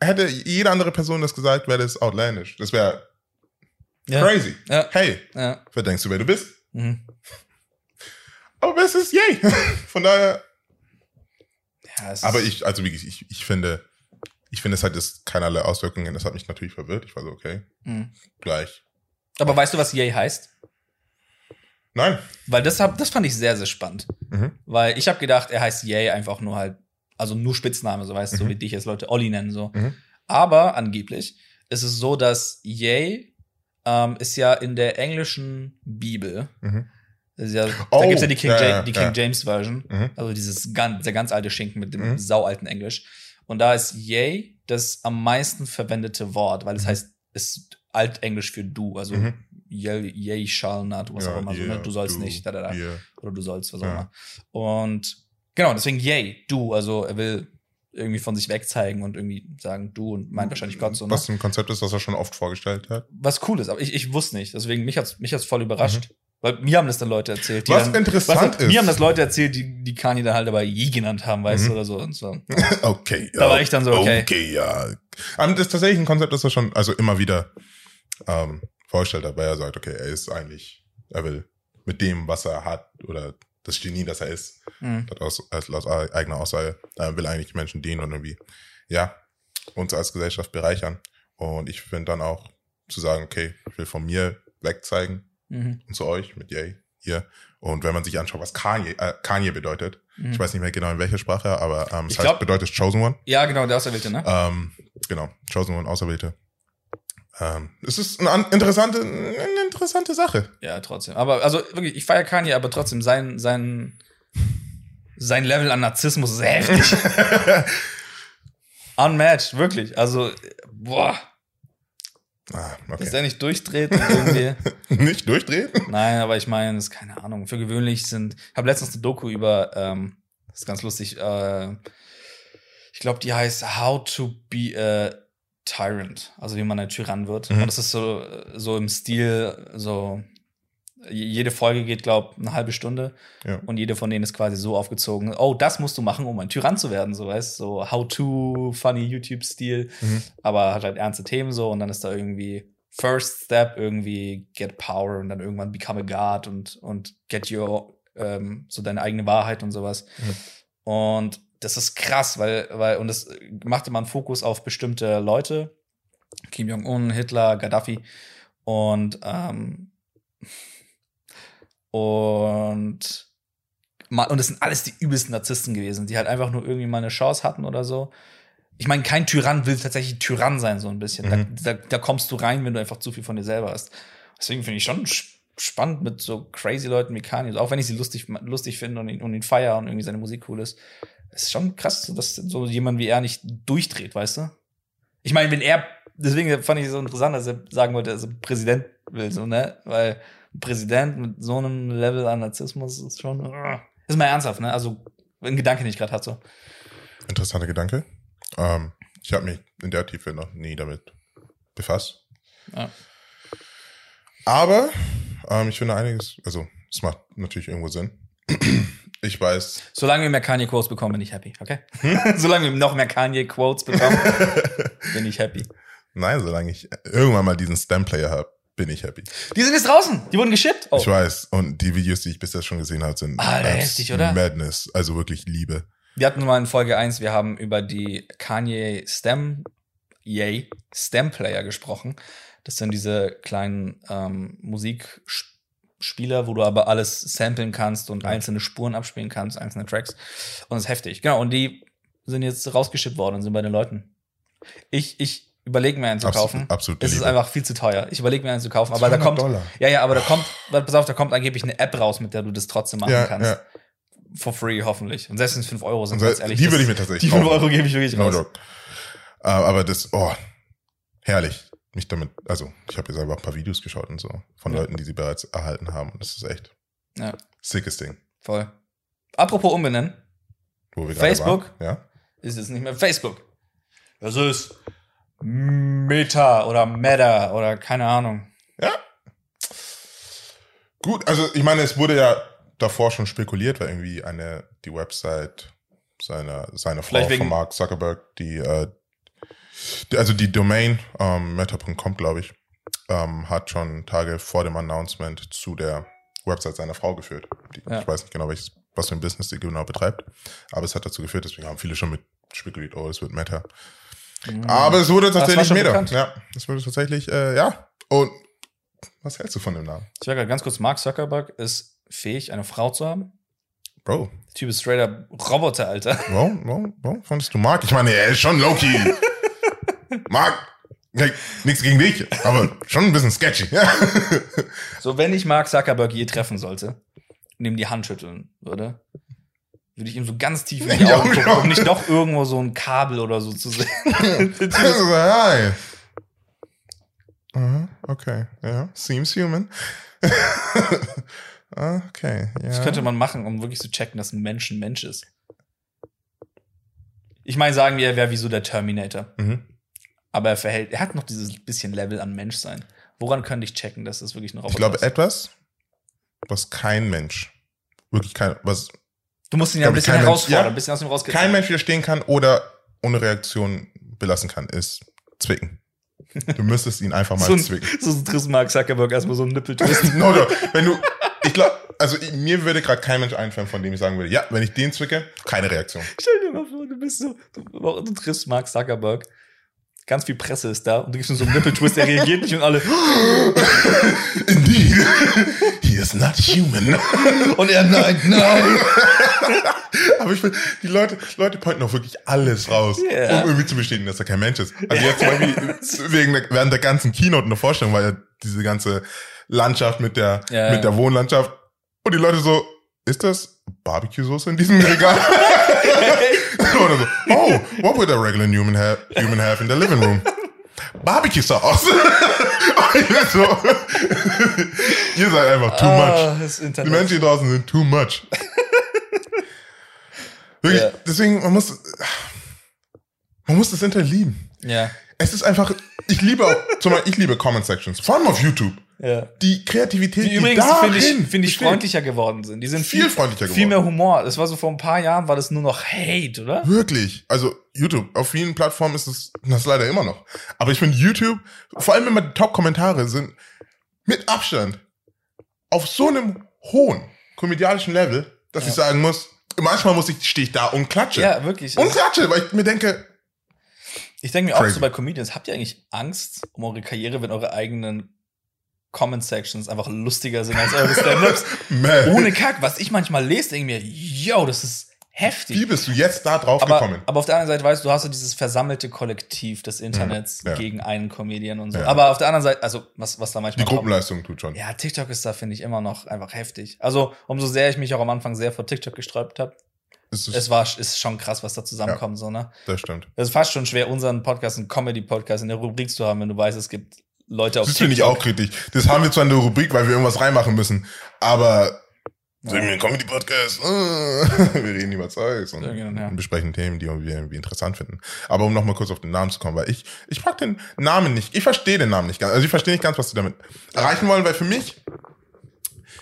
hätte jede andere Person das gesagt, wäre das outlandish. Das wäre Ja. crazy. Ja. Hey, Ja. wer denkst du, wer du bist? Mhm. Aber es ist yay. Von daher. Aber ich, also wirklich, ich, ich finde, ich finde, es hat jetzt keinerlei Auswirkungen. Das hat mich natürlich verwirrt. Ich war so, okay, Mhm. gleich. Aber weißt du, was Yay heißt? Nein. Weil das, hab, das fand ich sehr, sehr spannend. Mhm. Weil ich habe gedacht, er heißt Yay einfach nur halt, also nur Spitzname, so weißt du, so Mhm. wie dich jetzt Leute Olli nennen, so. Mhm. Aber angeblich ist es so, dass Yay ähm, ist ja in der englischen Bibel. Mhm. Ja, da Oh, gibt's ja die King, ja, Ja- die King ja. James Version. Mhm. Also dieses ganz, der ganz alte Schinken mit dem Mhm. saualten Englisch. Und da ist Yay das am meisten verwendete Wort, weil es Mhm. heißt, es ist altenglisch für du. Also Mhm. Yay, yay shall not, was auch immer. so, ne? Du sollst du, nicht, da, da, da. yeah. Oder du sollst, was auch immer. Und genau, deswegen Yay, du. Also er will irgendwie von sich wegzeigen und irgendwie sagen du und meint wahrscheinlich Gott so. Ne? Was ein Konzept ist, das er schon oft vorgestellt hat. was cool ist, aber ich, ich wusste nicht. Deswegen mich hat's mich hat's voll überrascht. Weil mir haben das dann Leute erzählt. Die Mhm. Was dann, interessant du, ist. Mir haben das Leute erzählt, die, die Kanye dann halt aber Yi genannt haben, weißt Mhm. du, oder so. Und so. Okay. Da war ich dann so, okay. Okay, ja. Ähm, das ist tatsächlich ein Konzept, das er schon, also immer wieder ähm, vorgestellt hat, weil er sagt, okay, er ist eigentlich, er will mit dem, was er hat, oder das Genie, das er ist, Mhm. hat aus, als, aus eigener Aussage, er will eigentlich Menschen dienen und irgendwie, ja, uns als Gesellschaft bereichern. Und ich finde dann auch zu sagen, okay, ich will von mir wegzeigen Mhm. und zu euch mit Yay hier. Und wenn man sich anschaut, was Kanye, äh, Kanye bedeutet, Mhm. ich weiß nicht mehr genau in welcher Sprache, aber ähm, es Ich heißt, glaub- bedeutet Chosen One. Ja, genau, der Auserwählte, ne? Ähm, genau, Chosen One, Auserwählte. Ähm, es ist eine an- interessante, eine interessante Sache. Ja, trotzdem. Aber also wirklich, ich feiere Kanye, aber trotzdem sein, sein, sein Level an Narzissmus ist heftig. Unmatched, wirklich. Also, boah, Ah, dass okay. der nicht durchdreht irgendwie. Nicht durchdrehen? Nein, aber ich meine, das ist keine Ahnung. Für gewöhnlich sind. Ich habe letztens eine Doku über, ähm, das ist ganz lustig, äh, ich glaube, die heißt How to be a Tyrant, also wie man ein Tyrann wird. Mhm. Und das ist so, so im Stil, so jede Folge geht, glaube eine halbe Stunde Ja. und jede von denen ist quasi so aufgezogen, oh, das musst du machen, um ein Tyrann zu werden, so weißt so How-to, funny YouTube-Stil, Mhm. aber hat halt ernste Themen so und dann ist da irgendwie First Step irgendwie get power und dann irgendwann become a God und, und get your, ähm, so deine eigene Wahrheit und sowas. Und das ist krass, weil, weil, und das macht immer einen Fokus auf bestimmte Leute, Kim Jong-un, Hitler, Gaddafi und, ähm, und und das sind alles die übelsten Narzissten gewesen, die halt einfach nur irgendwie mal eine Chance hatten oder so. Ich meine, kein Tyrann will tatsächlich Tyrann sein, so ein bisschen. Mhm. Da, da, da kommst du rein, wenn du einfach zu viel von dir selber hast. Deswegen finde ich schon sch- spannend mit so crazy Leuten wie Kanye. Auch wenn ich sie lustig, lustig finde und ihn, und ihn feier und irgendwie seine Musik cool ist. Es ist schon krass, dass so jemand wie er nicht durchdreht, weißt du? Ich meine, wenn er, deswegen fand ich es so interessant, dass er sagen wollte, dass er Präsident will, so, ne? Weil ein Präsident mit so einem Level an Narzissmus ist schon, uh, ist mal ernsthaft, ne? Also, ein Gedanke, den ich gerade hatte. Interessanter Gedanke. Ähm, ich habe mich in der Tiefe noch nie damit befasst. Ja. Aber ähm, ich finde einiges, also Das macht natürlich irgendwo Sinn. Ich weiß. Solange wir mehr Kanye-Quotes bekommen, bin ich happy, okay? solange wir noch mehr Kanye-Quotes bekommen, bin ich happy. Nein, solange ich irgendwann mal diesen Stem-Player habe, bin ich happy. Die sind jetzt draußen. Die wurden geschippt. Oh. Ich weiß. Und die Videos, die ich bisher schon gesehen habe, sind Alter, abs- heftig, oder? Madness. Also wirklich Liebe. Wir hatten mal in Folge 1, wir haben über die Kanye Stem, yay, Stem Player gesprochen. Das sind diese kleinen ähm, Musikspieler, wo du aber alles samplen kannst und einzelne Spuren abspielen kannst, einzelne Tracks. Und das ist heftig. Genau, und die sind jetzt rausgeschippt worden und sind bei den Leuten. Ich, ich überlege mir einen zu Absolut- kaufen. absolute Es ist einfach viel zu teuer. Ich überlege mir einen zu kaufen. Aber da 200 kommt. Dollar. Ja, ja, aber da kommt, pass auf, da kommt angeblich eine App raus, mit der du das trotzdem machen Ja, kannst ja. for free, hoffentlich. Und selbst wenn es 5 Euro sind, ganz ehrlich. die würde ich mir tatsächlich Die 5 kaufen. Euro gebe ich wirklich No raus. joke. Äh, aber das, oh, herrlich. Mich damit, also ich habe jetzt einfach ein paar Videos geschaut und so von Ja. Leuten, die sie bereits erhalten haben. Und das ist echt Ja, sickes Ding. voll. Apropos umbenennen, Wo wir Facebook? Waren. Ja. ist es nicht mehr Facebook. Das ist Meta oder Meta oder keine Ahnung. Ja. Gut, also ich meine, es wurde ja davor schon spekuliert, weil irgendwie eine, die Website seiner, seiner Frau von Mark Zuckerberg, die, äh, die also die Domain, ähm, meta.com, glaube ich, ähm, hat schon Tage vor dem Announcement zu der Website seiner Frau geführt. Die, Ja. Ich weiß nicht genau, welches, was für ein Business die genau betreibt, aber es hat dazu geführt, deswegen haben viele schon mit spekuliert, oh, es wird Meta. Aber es wurde Mhm. tatsächlich Meta. bekannt. Ja, es wurde tatsächlich, äh, ja. Und was hältst du von dem Namen? Ich sage gerade ganz kurz, Mark Zuckerberg ist fähig, eine Frau zu haben. Bro, Der Typ ist straight up Roboter, Alter. warum, warum, warum fandest du Mark? Ich meine, er ist schon Loki. Mark, hey, nichts gegen dich, aber schon ein bisschen sketchy. So, wenn ich Mark Zuckerberg je treffen sollte und ihm die Hand schütteln würde, würde ich ihm so ganz tief in die Augen gucken, um nicht doch irgendwo so ein Kabel oder so zu sehen. Hi. Aha, okay, ja, seems human. okay, ja. Das könnte man machen, um wirklich zu checken, dass ein Mensch ein Mensch ist. Ich meine, sagen wir, er wäre wie so der Terminator. Mhm. Aber er verhält, er hat noch dieses bisschen Level an Menschsein. Woran könnte ich checken, dass das wirklich ein Roboter Ich glaube, ist? etwas, was kein Mensch, wirklich kein, was Du musst ihn ja ein bisschen herausfordern, ja. ein bisschen aus ihm rauskitzeln. kein Mensch widerstehen kann oder ohne Reaktion belassen kann, ist zwicken. Du müsstest ihn einfach mal so ein, zwicken. so ein Triss Mark Zuckerberg erstmal so ein Nippeltwist. no, no. Wenn du, ich glaube, also ich, mir würde gerade kein Mensch einfallen, von dem ich sagen würde, ja, wenn ich den zwicke, keine Reaktion. Stell dir mal vor, du bist so, du, du triffst Mark Zuckerberg. Ganz viel Presse ist da und du gibst ihm so einen Nippeltwist, der reagiert nicht und alle. Indeed, he is not human. Und er, nein, nein. Aber ich will, die Leute, Leute pointen auch wirklich alles raus, Ja. um irgendwie zu bestätigen, dass er kein Mensch ist. Also jetzt zum Beispiel wegen der, während der ganzen Keynote und der Vorstellung war ja diese ganze Landschaft mit der, Ja, mit der Wohnlandschaft. Und die Leute so, ist das Barbecue-Soße in diesem Regal? Oder so, oh, what would a regular human have, human have in the living room? Barbecue Sauce. So, ihr seid einfach too much. Ah, das Die. Menschen draußen sind too much. Wirklich, Ja. deswegen, man muss, man muss das Internet lieben. Ja, Es ist einfach, ich liebe auch, zum Beispiel, ich liebe Comment Sections, vor allem auf YouTube. Ja. Die Kreativität, Die die, übrigens, finde ich, finde ich, freundlicher geworden sind. Die sind Viel viel, freundlicher Viel mehr geworden. Humor. Das war so vor ein paar Jahren, war das nur noch Hate, oder? Wirklich. Also YouTube, auf vielen Plattformen ist es das leider immer noch. Aber ich finde YouTube, vor allem immer die Top-Kommentare sind mit Abstand auf so einem hohen komödialischen Level, dass ich sagen muss, manchmal muss ich, stehe ich da und klatsche. Ja, wirklich. Und klatsche, weil ich mir denke, Ich denke mir auch Crazy. so bei Comedians, habt ihr eigentlich Angst um eure Karriere, wenn eure eigenen Comment-Sections einfach lustiger sind als eure Stand-Ups? Ohne Kack. Was ich manchmal lese, denke ich mir, yo, das ist heftig. wie bist du jetzt da drauf aber, gekommen? aber auf der anderen Seite weißt du, du hast so dieses versammelte Kollektiv des Internets ja. gegen einen Comedian und so. Ja. Aber auf der anderen Seite, also was, was da Die manchmal kommt. Gruppenleistung tut schon. Ja, TikTok ist da, finde ich, immer noch einfach heftig. Also, umso sehr ich mich auch am Anfang sehr vor TikTok gesträubt habe, Es es war, ist schon krass, was da zusammenkommt, so, ne? das stimmt. Es ist fast schon schwer, unseren Podcast, einen Comedy-Podcast in der Rubrik zu haben, wenn du weißt, es gibt Leute auf Das finde ich auch kritisch. Das haben wir zwar in der Rubrik, weil wir irgendwas reinmachen müssen, aber Ja. wir ein Comedy-Podcast? wir reden über Zeugs und Ja, ja. besprechen Themen, die wir irgendwie interessant finden. Aber um nochmal kurz auf den Namen zu kommen, weil ich, ich mag den Namen nicht. Ich verstehe den Namen nicht ganz. Also ich verstehe nicht ganz, was sie damit erreichen wollen, weil für mich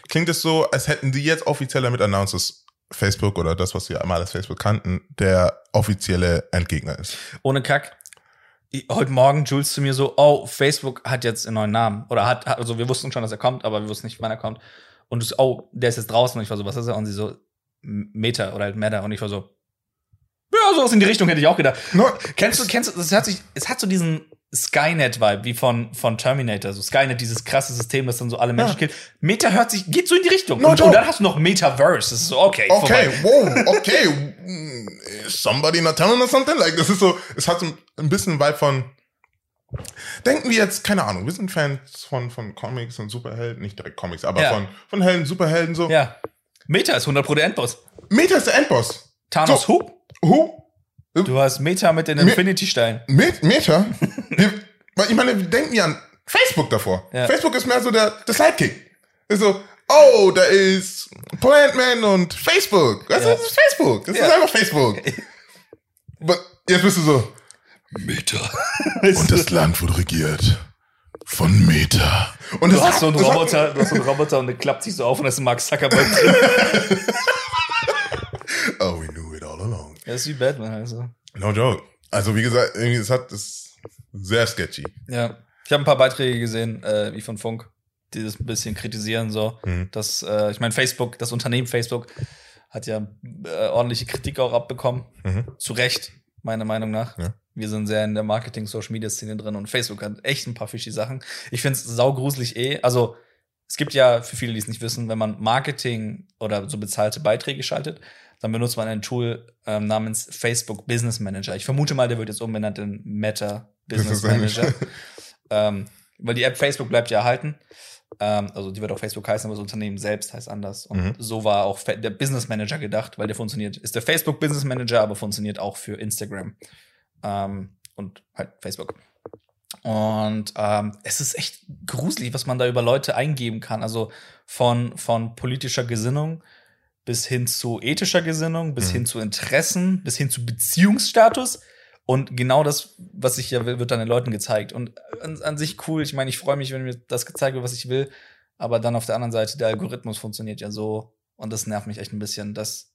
klingt es so, als hätten die jetzt offiziell damit announced, dass Facebook oder das, was wir einmal als Facebook kannten, der offizielle Endgegner ist. Ohne Kack. Heute Morgen Jules zu mir so, oh, Facebook hat jetzt einen neuen Namen. Oder hat, also wir wussten schon, dass er kommt, aber wir wussten nicht, wann er kommt. Und du so, oh, der ist jetzt draußen. Und ich war so, was ist er? Und sie so, Meta oder halt Meta. Und ich war so, ja, sowas in die Richtung hätte ich auch gedacht. No, Kennst du, kennst du, das hat sich, es hat so diesen Skynet-Vibe, wie von, von Terminator. So Skynet, dieses krasse System, das dann so alle Menschen Ja. killt. Meta hört sich, geht so in die Richtung. No und, und dann hast du noch Metaverse. Das ist so, okay, okay, vorbei. wow, okay. mm, Is somebody not telling us something? Like, das ist so, es hat so ein bisschen Vibe von, denken wir jetzt, keine Ahnung, wir sind Fans von, von Comics und Superhelden, nicht direkt Comics, aber Ja. von, von Helden, Superhelden, so. Ja. Meta ist 100 Pro der Endboss. Meta ist der Endboss. Thanos So. Who? Who? Du hast Meta mit den Me- Infinity-Steinen. Met Meta? wir, weil ich meine, wir denken ja an Facebook davor. Ja. Facebook ist mehr so der, der Sidekick. Ist so, oh, da ist Plantman und Facebook. Weißt du, Ja. das ist Facebook. Das Ja. ist einfach Facebook. Aber jetzt bist du so, Meta. und das Land wurde regiert von Meta. Und Du das hast so einen das hat- Roboter, du hast so einen Roboter und der klappt sich so auf und da ist ein Mark Zuckerberg drin. Das ist wie Batman, also. No joke. Also wie gesagt, irgendwie, es hat, ist sehr sketchy. Ja. Ich habe ein paar Beiträge gesehen, äh, wie von Funk, die das ein bisschen kritisieren, so. Mhm. dass, äh, ich meine, Facebook, das Unternehmen Facebook, hat ja äh, ordentliche Kritik auch abbekommen. Mhm. Zu Recht, meiner Meinung nach. Ja. Wir sind sehr in der Marketing-Social-Media-Szene drin und Facebook hat echt ein paar fishy Sachen. Ich finde es saugruselig eh. Also, es gibt ja, für viele, die es nicht wissen, wenn man Marketing oder so bezahlte Beiträge schaltet, dann benutzt man ein Tool ähm, namens Facebook Business Manager. Ich vermute mal, der wird jetzt umbenannt in Meta Business Manager. ähm, weil die App Facebook bleibt ja erhalten. Ähm, also die wird auch Facebook heißen, aber das Unternehmen selbst heißt anders. Und Mhm. so war auch der Business Manager gedacht, weil der funktioniert, ist der Facebook Business Manager, aber funktioniert auch für Instagram. Ähm, und halt Facebook. Und ähm, es ist echt gruselig, was man da über Leute eingeben kann. Also von, von politischer Gesinnung bis hin zu ethischer Gesinnung, bis Mhm. hin zu Interessen, bis hin zu Beziehungsstatus. Und genau das, was ich ja will, wird dann den Leuten gezeigt. Und an, an sich cool. Ich meine, ich freue mich, wenn mir das gezeigt wird, was ich will. Aber dann auf der anderen Seite, der Algorithmus funktioniert ja so. Und das nervt mich echt ein bisschen, dass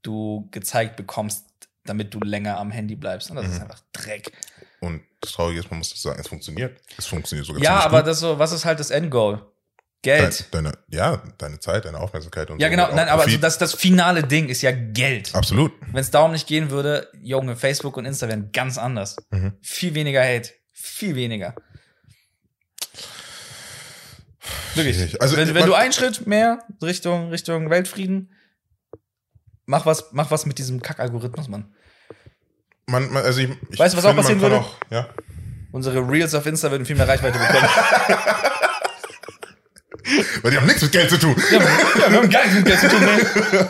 du gezeigt bekommst, damit du länger am Handy bleibst. Und das ist Mhm. einfach Dreck. Und das Traurige ist, man muss das sagen, es funktioniert. Es funktioniert sogar Ja, aber gut. das so, was ist halt das Endgoal? Geld. Deine, deine, ja, deine Zeit, deine Aufmerksamkeit und ja, so. genau. Nein, aber also das, das finale Ding ist ja Geld. Absolut. Wenn es darum nicht gehen würde, Junge, Facebook und Insta wären ganz anders. Mhm. Viel weniger Hate. Viel weniger. Wirklich. Also, wenn wenn du einen Schritt mehr Richtung, Richtung Weltfrieden, mach was, mach was mit diesem Kack-Algorithmus, Mann. Man, man, also ich, ich Weißt du, was auch passieren würde? Auch, ja. Unsere Reels auf Insta würden viel mehr Reichweite bekommen. Weil die haben nichts mit Geld zu tun. ja, ja, wir haben gar nichts mit Geld zu tun, ne?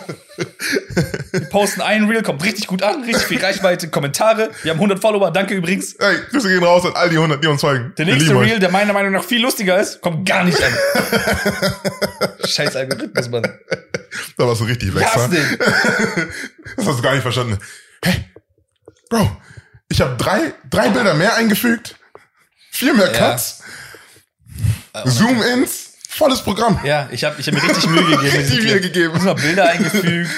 Wir posten einen Reel, kommt richtig gut an, richtig viel Reichweite, Kommentare. Wir haben 100 Follower, danke übrigens. Hey, Grüße gehen raus an all die 100, die uns folgen. Der Wir nächste. Reel, der meiner Meinung nach viel lustiger ist, kommt gar nicht an. Scheiß Algorithmus, Mann. Da warst du richtig weg. Das hast du gar nicht verstanden. Hey, Bro, ich habe drei, drei Bilder mehr eingefügt, vier mehr Ja. Cuts, Zoom-Ins, volles Programm. Ja, ich habe ich hab mir richtig Mühe gegeben. Richtig Mühe gegeben. Immer Bilder eingefügt,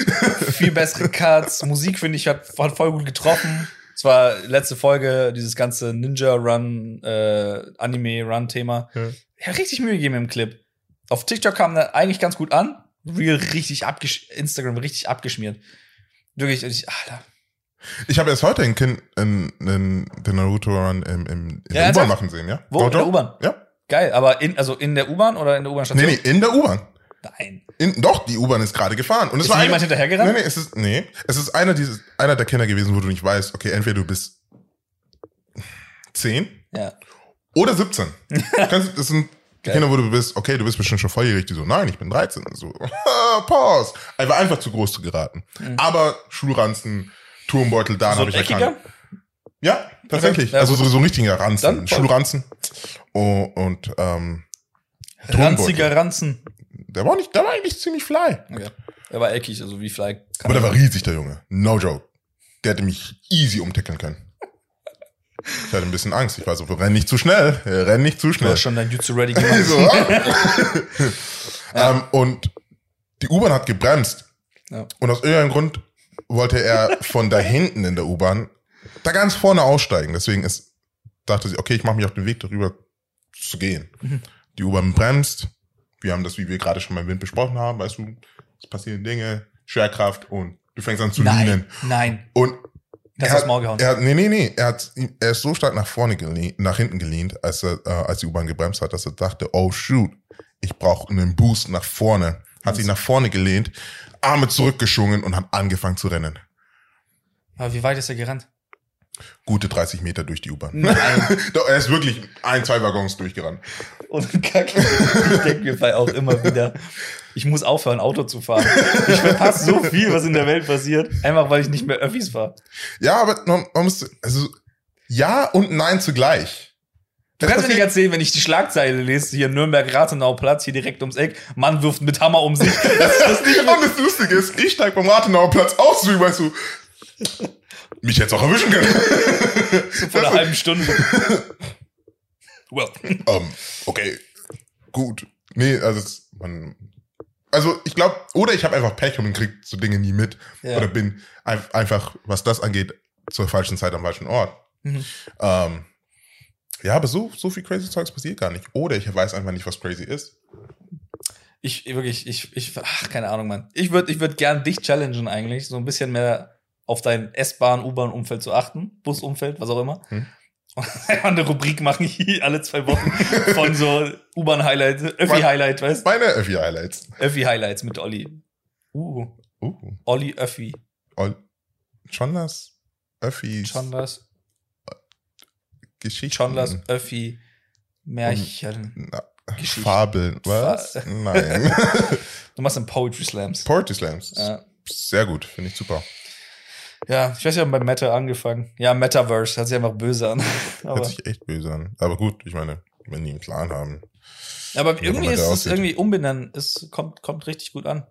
viel bessere Cuts. Musik, finde ich, hat, hat voll gut getroffen. Es war letzte Folge, dieses ganze Ninja-Run, äh, Anime-Run-Thema. Ja. Ja. richtig Mühe gegeben im Clip. Auf TikTok kam der eigentlich ganz gut an. Real richtig abgesch Instagram richtig abgeschmiert. Wirklich, ich, Alter. Ich habe erst heute ein Kind in, in den Naruto-Run im, im, in Ja, der? U-Bahn machen sehen, ja? Wo? In der? U-Bahn? Ja. Geil, aber in, also in der U-Bahn oder in der Nee, U-Bahn-Station? nee, in der U-Bahn. Nein. In, doch, die U-Bahn ist gerade gefahren. Und es Ist war jemand hinterhergerannt? Nee, nee, es ist, nee, es ist einer, dieses, einer der Kinder gewesen, wo du nicht weißt, okay, entweder du bist 10 Ja. oder 17. Kannst, das sind die. Kinder, wo du bist, okay, du bist bestimmt schon volljährig. Die so, nein, ich bin 13. So, pause. Er war einfach zu groß zu geraten. Aber Schulranzen, Turmbeutel, da Mhm. So habe ich erkannt. Ja, tatsächlich. Ja, also so, so ein richtiger Ranzen. Schulranzen. Oh, und ähm, Ranziger Ranzen. der war nicht, der war eigentlich ziemlich fly. Okay. Er war eckig, also wie Fly. Aber der war riesig, der Junge. No joke. Der hätte mich easy umtackeln können. Ich hatte ein bisschen Angst. Ich war so, renn nicht zu schnell, renn nicht zu Du schnell. hast schon dein Jutsu ready gemacht. so, ähm, und die U-Bahn hat gebremst. Ja. Und aus irgendeinem Grund wollte er von da hinten in der U-Bahn da ganz vorne aussteigen. Deswegen ist, dachte sie, okay, ich mache mich auf den Weg darüber zu gehen. Mhm. Die U-Bahn bremst. Wir haben das, wie wir gerade schon beim Wind besprochen haben, weißt du, es passieren Dinge, Schwerkraft und du fängst an zu Nein, lehnen. nein. Und Das er hat, Maul gehauen. er hat, nee, nee, nee. Er, hat, er ist so stark nach vorne gelehnt, nach hinten gelehnt, als, er, äh, als die U-Bahn gebremst hat, dass er dachte, oh shoot, ich brauche einen Boost nach vorne. Hat sich nach vorne gelehnt, Arme zurückgeschwungen und hat angefangen zu rennen. Aber wie weit ist er gerannt? Gute 30 Meter durch die U-Bahn. Er ist wirklich ein, zwei Waggons durchgerannt. Und Kacke. Ich denke mir bei auch immer wieder, ich muss aufhören, Auto zu fahren. Ich verpasse so viel, was in der Welt passiert, einfach weil ich nicht mehr Öffis fahre. Ja, aber man, man muss, also, ja und nein zugleich. Du kannst mir nicht erzählen, wenn ich die Schlagzeile lese, hier Nürnberg-Rathenau-Platz, hier direkt ums Eck, Mann wirft mit Hammer um sich. Das ist das nicht Und das Lustige ist, ich steig beim Rathenauer Platz aus, wie weißt du, mich jetzt auch erwischen können. so vor einer halben Stunde. Well. Ähm, okay, gut. Nee, also es, man, also ich glaube, oder ich habe einfach Pech und krieg so Dinge nie mit. Ja. Oder bin ein, einfach, was das angeht, zur falschen Zeit am falschen Ort. Mhm. Ähm, ja, aber so, so viel crazy Zeugs passiert gar nicht. Oder ich weiß einfach nicht, was crazy ist. Ich wirklich, ich, ich, ach, keine Ahnung, Mann. Ich würde ich würd gern dich challengen eigentlich, so ein bisschen mehr auf dein S-Bahn, U-Bahn-Umfeld zu achten, Busumfeld, was auch immer. Hm. Und einfach eine Rubrik machen alle zwei Wochen von so U-Bahn-Highlight, Öffi-Highlight, weißt du? Meine Öffi-Highlights. Öffi-Highlights mit Olli. Uh, Uh, Olli Öffi. Ol- schon das Öffis Schon das, Geschichten. schon das Öffi Märchen. Na, Geschichten. Fabeln. Was? Fa- Nein. Du machst dann Poetry Slams. Poetry Slams. Ja. Sehr gut, finde ich super. Ja, ich weiß, haben bei Meta angefangen. Ja, Metaverse, hört sich einfach böse an. Hört Aber, sich echt böse an. Aber gut, ich meine, wenn die einen Plan haben. aber Wie irgendwie ist es irgendwie umbenennen, es kommt, kommt richtig gut an.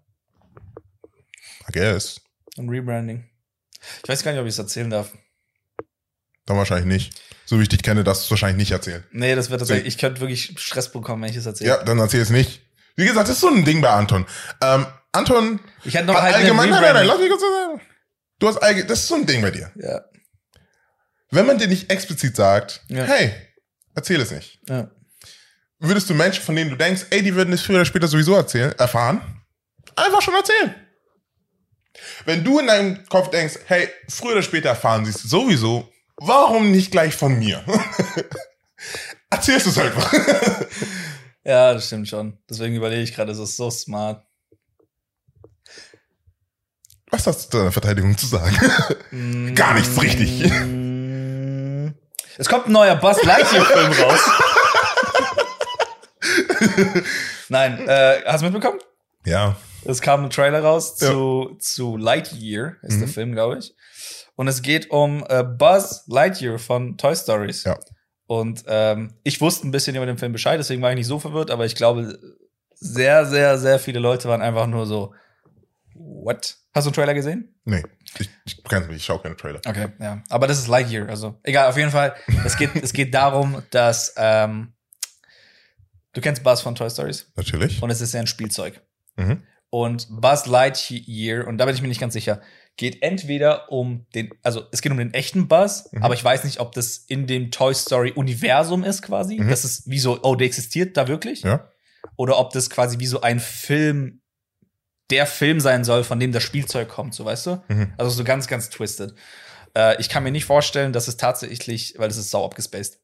I guess. Ein Rebranding. Ich weiß gar nicht, ob ich es erzählen darf. Dann wahrscheinlich nicht. So wie ich dich kenne, darfst du es wahrscheinlich nicht erzählen. Nee, das wird tatsächlich, ich könnte wirklich Stress bekommen, wenn ich es erzähle. Ja, dann erzähl es nicht. Wie gesagt, das ist so ein Ding bei Anton. Ähm, Anton Ich hätte noch halt allgemein, nein, nein, nein, lass mich kurz sagen. Du hast allge das ist so ein Ding bei dir. Ja, Wenn man dir nicht explizit sagt, Ja. hey, erzähl es nicht. ja. Würdest du Menschen, von denen du denkst, ey, die würden es früher oder später sowieso erzählen, erfahren, einfach schon erzählen. Wenn du in deinem Kopf denkst, hey, früher oder später erfahren sie es sowieso, warum nicht gleich von mir? Erzählst du es einfach. Ja, das stimmt schon. Deswegen überlege ich gerade, es ist so smart. Was hast du zu deiner Verteidigung zu sagen? Gar nichts richtig. Es kommt ein neuer Buzz Lightyear-Film raus. Nein, äh, hast du mitbekommen? ja. Es kam ein Trailer raus Ja. zu, zu Lightyear, ist der Mhm. Film, glaube ich. Und es geht um äh, Buzz Lightyear von Toy Stories. Ja. Und ähm, ich wusste ein bisschen über den Film Bescheid, deswegen war ich nicht so verwirrt, aber ich glaube, sehr, sehr, sehr viele Leute waren einfach nur so, what? Hast du einen Trailer gesehen? Nee, ich, ich ich schau keine Trailer. Okay, ja. Aber das ist Lightyear, also egal, auf jeden Fall. Es geht, es geht darum, dass ähm, du kennst Buzz von Toy Stories Natürlich. und es ist ja ein Spielzeug. Mhm. Und Buzz Lightyear, und da bin ich mir nicht ganz sicher, geht entweder um den, also es geht um den echten Buzz, Mhm. aber ich weiß nicht, ob das in dem Toy Story Universum ist quasi. Mhm. Das ist wie so, oh, der existiert da wirklich. Ja. Oder ob das quasi wie so ein Film, der Film sein soll, von dem das Spielzeug kommt, so weißt du? Mhm. Also so ganz, ganz twisted. Äh, ich kann mir nicht vorstellen, dass es tatsächlich, weil es ist sau abgespaced.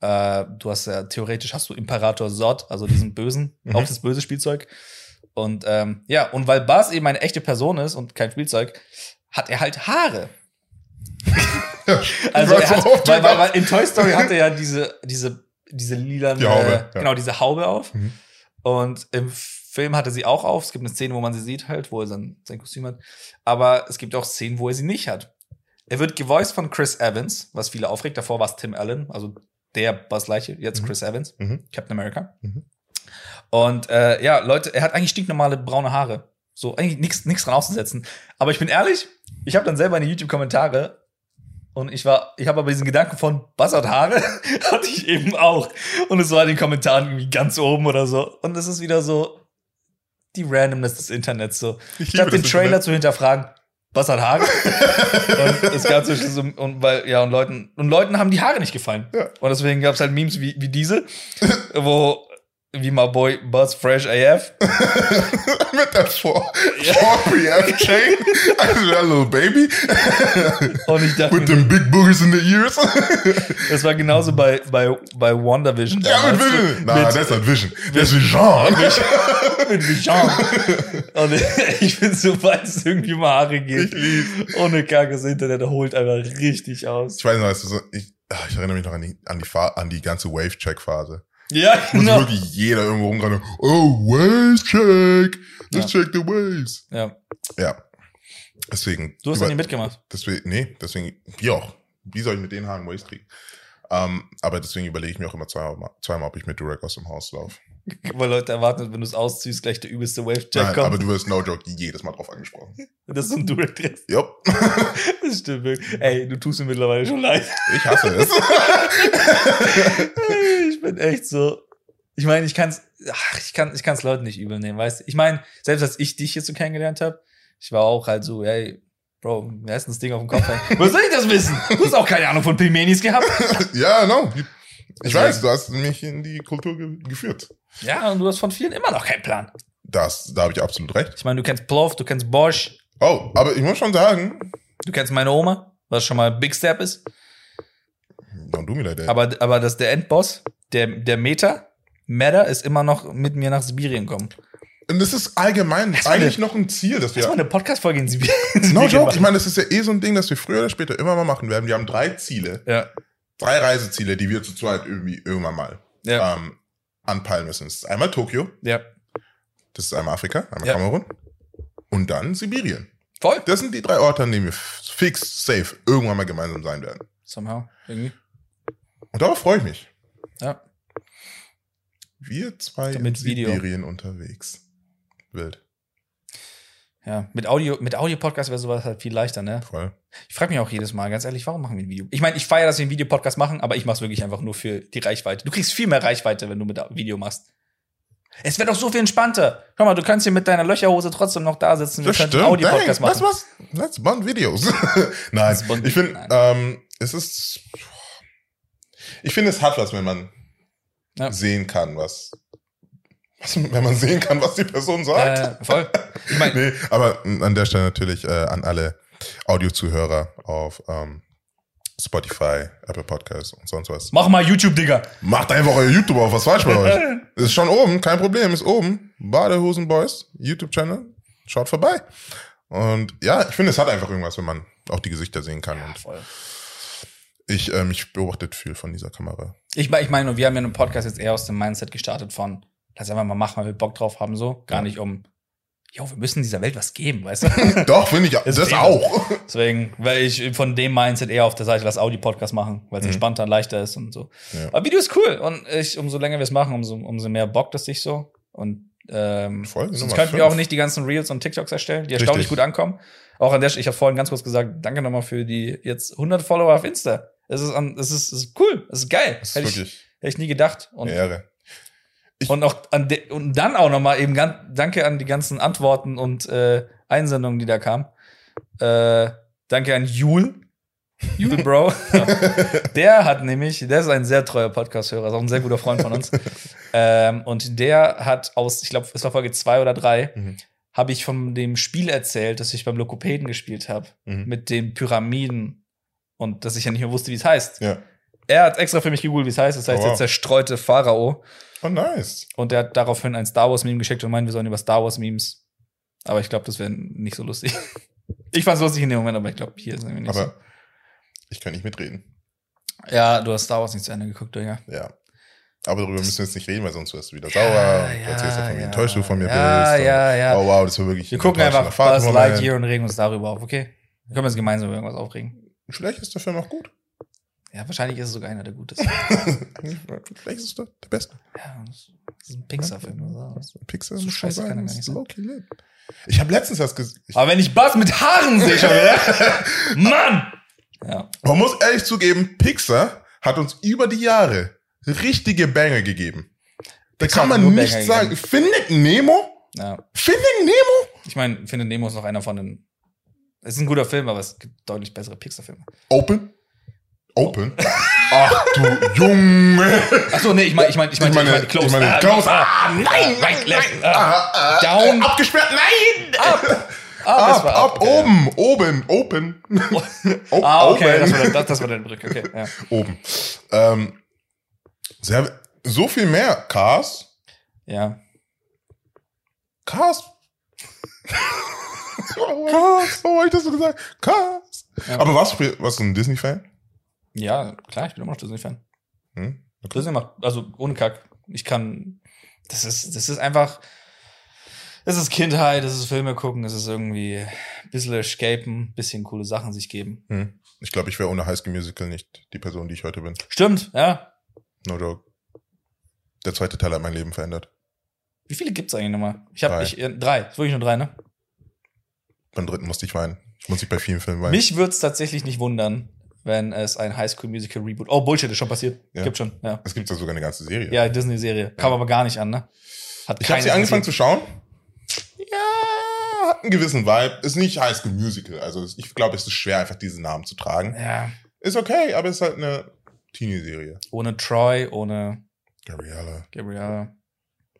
Äh, du hast ja, theoretisch hast du Imperator Zod, also diesen bösen, Mhm. auch das böse Spielzeug. Und ähm, ja, und weil Buzz eben eine echte Person ist und kein Spielzeug, hat er halt Haare. Ja, Also er hat, weil, weil, weil in Toy Story hat er ja diese, diese, diese lila, Haube, ja. genau, diese Haube auf. Mhm. Und im Film hat er sie auch auf. Es gibt eine Szene, wo man sie sieht halt, wo er sein, sein Kostüm hat. Aber es gibt auch Szenen, wo er sie nicht hat. Er wird gevoiced von Chris Evans, was viele aufregt. Davor war es Tim Allen, also der Buzz Lightyear, jetzt Mhm. Chris Evans, Mhm. Captain America. Mhm. Und äh, ja, Leute, er hat eigentlich stinknormale braune Haare. So, eigentlich nichts nichts dran auszusetzen. Aber ich bin ehrlich, ich habe dann selber in die YouTube-Kommentare Und ich war, ich habe aber diesen Gedanken von, was hat Haare? hatte ich eben auch. Und es war in den Kommentaren irgendwie ganz oben oder so. Und es ist wieder so die Randomness des Internets so. Ich Statt den Trailer Internet. zu hinterfragen, was hat Haare? und es gab so, so und weil, ja, und Leuten, und Leuten haben die Haare nicht gefallen. Ja. Und deswegen gab es halt Memes wie, wie diese, wo, wie my boy Buzz Fresh AF. Mit der 4 4 chain Also der little baby. Und ich dachte, With them big boogers in the ears. das war genauso bei, bei, bei WandaVision. ja, mit. Vision. Nah, Mit- that's not Vision. That's Vision. mit Vision. Und ich finde, sobald es irgendwie um Haare geht, ohne Kacke, das Internet holt einfach richtig aus. Ich weiß noch, so, ich, ach, ich erinnere mich noch an die, an die, an die ganze Wave-Check-Phase. Ja, genau. wirklich jeder irgendwo hat, oh, Waves-Check. Let's Ja. check the waves. Ja, Ja. Deswegen. du hast über- ja nicht mitgemacht. Deswegen, nee, deswegen, wie auch. Wie soll ich mit den Haaren Waves kriegen? Ähm, aber deswegen überlege ich mir auch immer zweimal, zweimal ob ich mit Durek aus dem Haus laufe. Weil Leute erwarten, wenn du es ausziehst, gleich der übelste Wave-Check Nein, aber kommt. du wirst no joke jedes Mal drauf angesprochen. Das ist ein Direct Dress. Jupp. Das stimmt wirklich. Ey, du tust mir mittlerweile schon leid. Ich hasse es. ich bin echt so. Ich meine, ich kann's, ach, ich kann, ich kann's Leuten nicht übel nehmen, weißt du? Ich meine, selbst als ich dich jetzt so kennengelernt habe, ich war auch halt so, ey, Bro, wer ist das Ding auf dem Kopf? Wo soll ich das wissen? Du hast auch keine Ahnung von Pilmenis gehabt. ja, no. Ich Deswegen. weiß, du hast mich in die Kultur ge geführt. Ja, und du hast von vielen immer noch keinen Plan. Das, da habe ich absolut recht. Ich meine, du kennst Plov, du kennst Bosch, Oh, aber ich muss schon sagen, du kennst meine Oma, was schon mal Big Step ist. do me like that. Aber, aber das der Endboss, der, der Meta, Meta ist immer noch mit mir nach Sibirien gekommen. Und das ist allgemein war eigentlich eine- noch ein Ziel, das Das war wir. eine Podcast-Folge in Sibirien. No joke. Ich meine, das ist ja eh so ein Ding, das wir früher oder später immer mal machen werden. Wir haben drei Ziele, ja, drei Reiseziele, die wir zu zweit irgendwie irgendwann mal ja, ähm, anpeilen müssen. Das ist einmal Tokio, ja. das ist einmal Afrika, einmal Ja. Kamerun und dann Sibirien. Voll. Das sind die drei Orte, an denen wir fix, safe irgendwann mal gemeinsam sein werden. Somehow, irgendwie. Und darauf freue ich mich. Ja. Wir zwei Mit in Video. Sibirien unterwegs. Wild. Ja, mit Audio, mit Audio-Podcast wäre sowas halt viel leichter, ne? Voll. Ich frage mich auch jedes Mal, ganz ehrlich, warum machen wir ein Video? Ich meine, ich feiere, dass wir einen Videopodcast machen, aber ich mache es wirklich einfach nur für die Reichweite. Du kriegst viel mehr Reichweite, wenn du mit Video machst. Es wird doch so viel entspannter. Schau mal, du kannst hier mit deiner Löcherhose trotzdem noch da sitzen. Wir Das könnten stimmt. Audio-Podcast machen. Du was? Let's bond Videos. Nein, bond- ich finde, ähm, es ist, ich finde, es hat was, wenn man Ja. sehen kann, was, was, wenn man sehen kann, was die Person sagt. Äh, voll. Ich meine, Nee, aber an der Stelle natürlich äh, an alle Audiozuhörer auf ähm, Spotify, Apple Podcasts und sonst was. mach mal YouTube, Digga. Macht einfach euer YouTube auf, was falsch bei euch? Ist schon oben, kein Problem, ist oben. Badehosen Boys, YouTube-Channel. Schaut vorbei. Und ja, ich finde, es hat einfach irgendwas, wenn man auch die Gesichter sehen kann. Und Voll. Ich, ähm, ich beobachte viel von dieser Kamera. Ich, ich meine, wir haben ja einen Podcast jetzt eher aus dem Mindset gestartet von, lass einfach mal machen, weil wir Bock drauf haben, so. Gar nicht um, jo, wir müssen dieser Welt was geben, weißt du? Doch, finde ich, das, fehlt auch. Deswegen, weil ich von dem Mindset eher auf der Seite lass Audi-Podcast machen, weil es entspannter und leichter ist und so. Mhm. Ja. Aber Video ist cool. Und ich, umso länger wir es machen, umso, umso mehr bockt es sich so. Und ähm, Folge sonst könnten wir auch nicht die ganzen Reels und TikToks erstellen, die erstaunlich Richtig. gut ankommen. Auch an der Stelle, ich habe vorhin ganz kurz gesagt, danke nochmal für die jetzt 100 Follower auf Insta. Es ist, an, es ist, es ist cool, es ist geil. Das ist hätte, ich, wirklich hätte ich nie gedacht. Und, Ehre. und auch an de, und dann auch nochmal eben ganz, danke an die ganzen Antworten und äh, Einsendungen, die da kamen. Äh, danke an Jul. Jul Bro. der hat nämlich, der ist ein sehr treuer Podcast-Hörer, ist auch ein sehr guter Freund von uns. ähm, und der hat aus, ich glaube, es war Folge zwei oder drei, Mhm. habe ich von dem Spiel erzählt, das ich beim Lokopäden gespielt habe, Mhm. mit den Pyramiden und dass ich ja nicht mehr wusste, wie es heißt. Ja. Er hat extra für mich gegoogelt, wie es heißt. Das heißt Oh, wow. der zerstreute Pharao. Oh, nice. Und der hat daraufhin ein Star Wars Meme geschickt und meint, wir sollen über Star Wars Memes. Aber ich glaube, das wäre nicht so lustig. Ich fand's lustig in dem Moment, aber ich glaube, hier ist irgendwie nicht Aber ich kann nicht mitreden. so. Ja, du hast Star Wars nicht zu Ende geguckt, Digga. Ja. Aber darüber müssen wir jetzt nicht reden, weil sonst wirst du wieder Ja, sauer. ja, erzählst davon, wie ja. enttäuscht du von mir Ja, bist. ja, ja. Oh wow, das war wirklich Wir gucken einfach Buzz. Lightyear und regen uns darüber auf, okay? Wir können uns gemeinsam über irgendwas aufregen. Vielleicht ist der Film auch gut. Ja, wahrscheinlich ist es sogar einer der gut ist. Vielleicht ist es der, der beste. ja, das ist ein Pixar-Film. so. Pixar So muss schon er sein. nicht ist low-key lit. Ich habe letztens das gesehen. Aber wenn ich Buzz mit Haaren sehe schon. Mann! Ja. Man muss ehrlich zugeben, Pixar hat uns über die Jahre richtige Banger gegeben. Da Pixar kann man nicht Banger sagen. Findet Nemo? ja. Findet Nemo? Ich meine, Findet Nemo ist noch einer von den. Es ist ein guter Film, aber es gibt deutlich bessere Pixar-Filme. Open? Open? Ach du Junge. Achso, nee, ich meine, ich meine, ich meine, Ich meine, ich meine, close. ich meine, Ah, close. Ah, nein, right, nein, left, nein. ah, Ah, ah, down. ah, Abgesperrt, nein. Ab, Ab, war ab, okay, oben, oben, open. O- Ah, okay, das open. war, das, das war deine Brücke, okay. Ja. Oben. Ähm, sehr, so viel mehr. Cars. ja. Cars. Cars. Warum habe ich das so gesagt? Cars. Ja. Aber was für, was ein Disney-Fan? Ja, klar, ich bin immer noch Disney-Fan. Hm? Disney macht, also ohne Kack. Ich kann, das ist, das ist einfach, das ist Kindheit, das ist Filme gucken, das ist irgendwie ein bisschen escapen, bisschen coole Sachen sich geben. Hm. Ich glaube, ich wäre ohne High School Musical nicht die Person, die ich heute bin. Stimmt, ja. No joke. Der zweite Teil hat mein Leben verändert. Wie viele gibt's eigentlich nochmal? Ich habe Drei. ich, äh, drei, ist wirklich nur drei, ne? Beim dritten musste ich weinen. Ich muss nicht bei vielen Filmen weinen. Mich würde es tatsächlich nicht wundern, wenn es ein Highschool Musical Reboot. Oh, Bullshit, ist schon passiert. Ja. Gibt schon, ja. Es gibt ja sogar eine ganze Serie. Ja, Disney-Serie. Kam aber gar nicht an, ne? Hat Ich habe sie angefangen interessiert. zu schauen. Ja, hat einen gewissen Vibe. Ist nicht High School Musical. Also ich glaube, es ist schwer, einfach diesen Namen zu tragen. Ja. Ist okay, aber es ist halt eine Teenie-Serie. Ohne Troy, ohne Gabriella. Gabriella.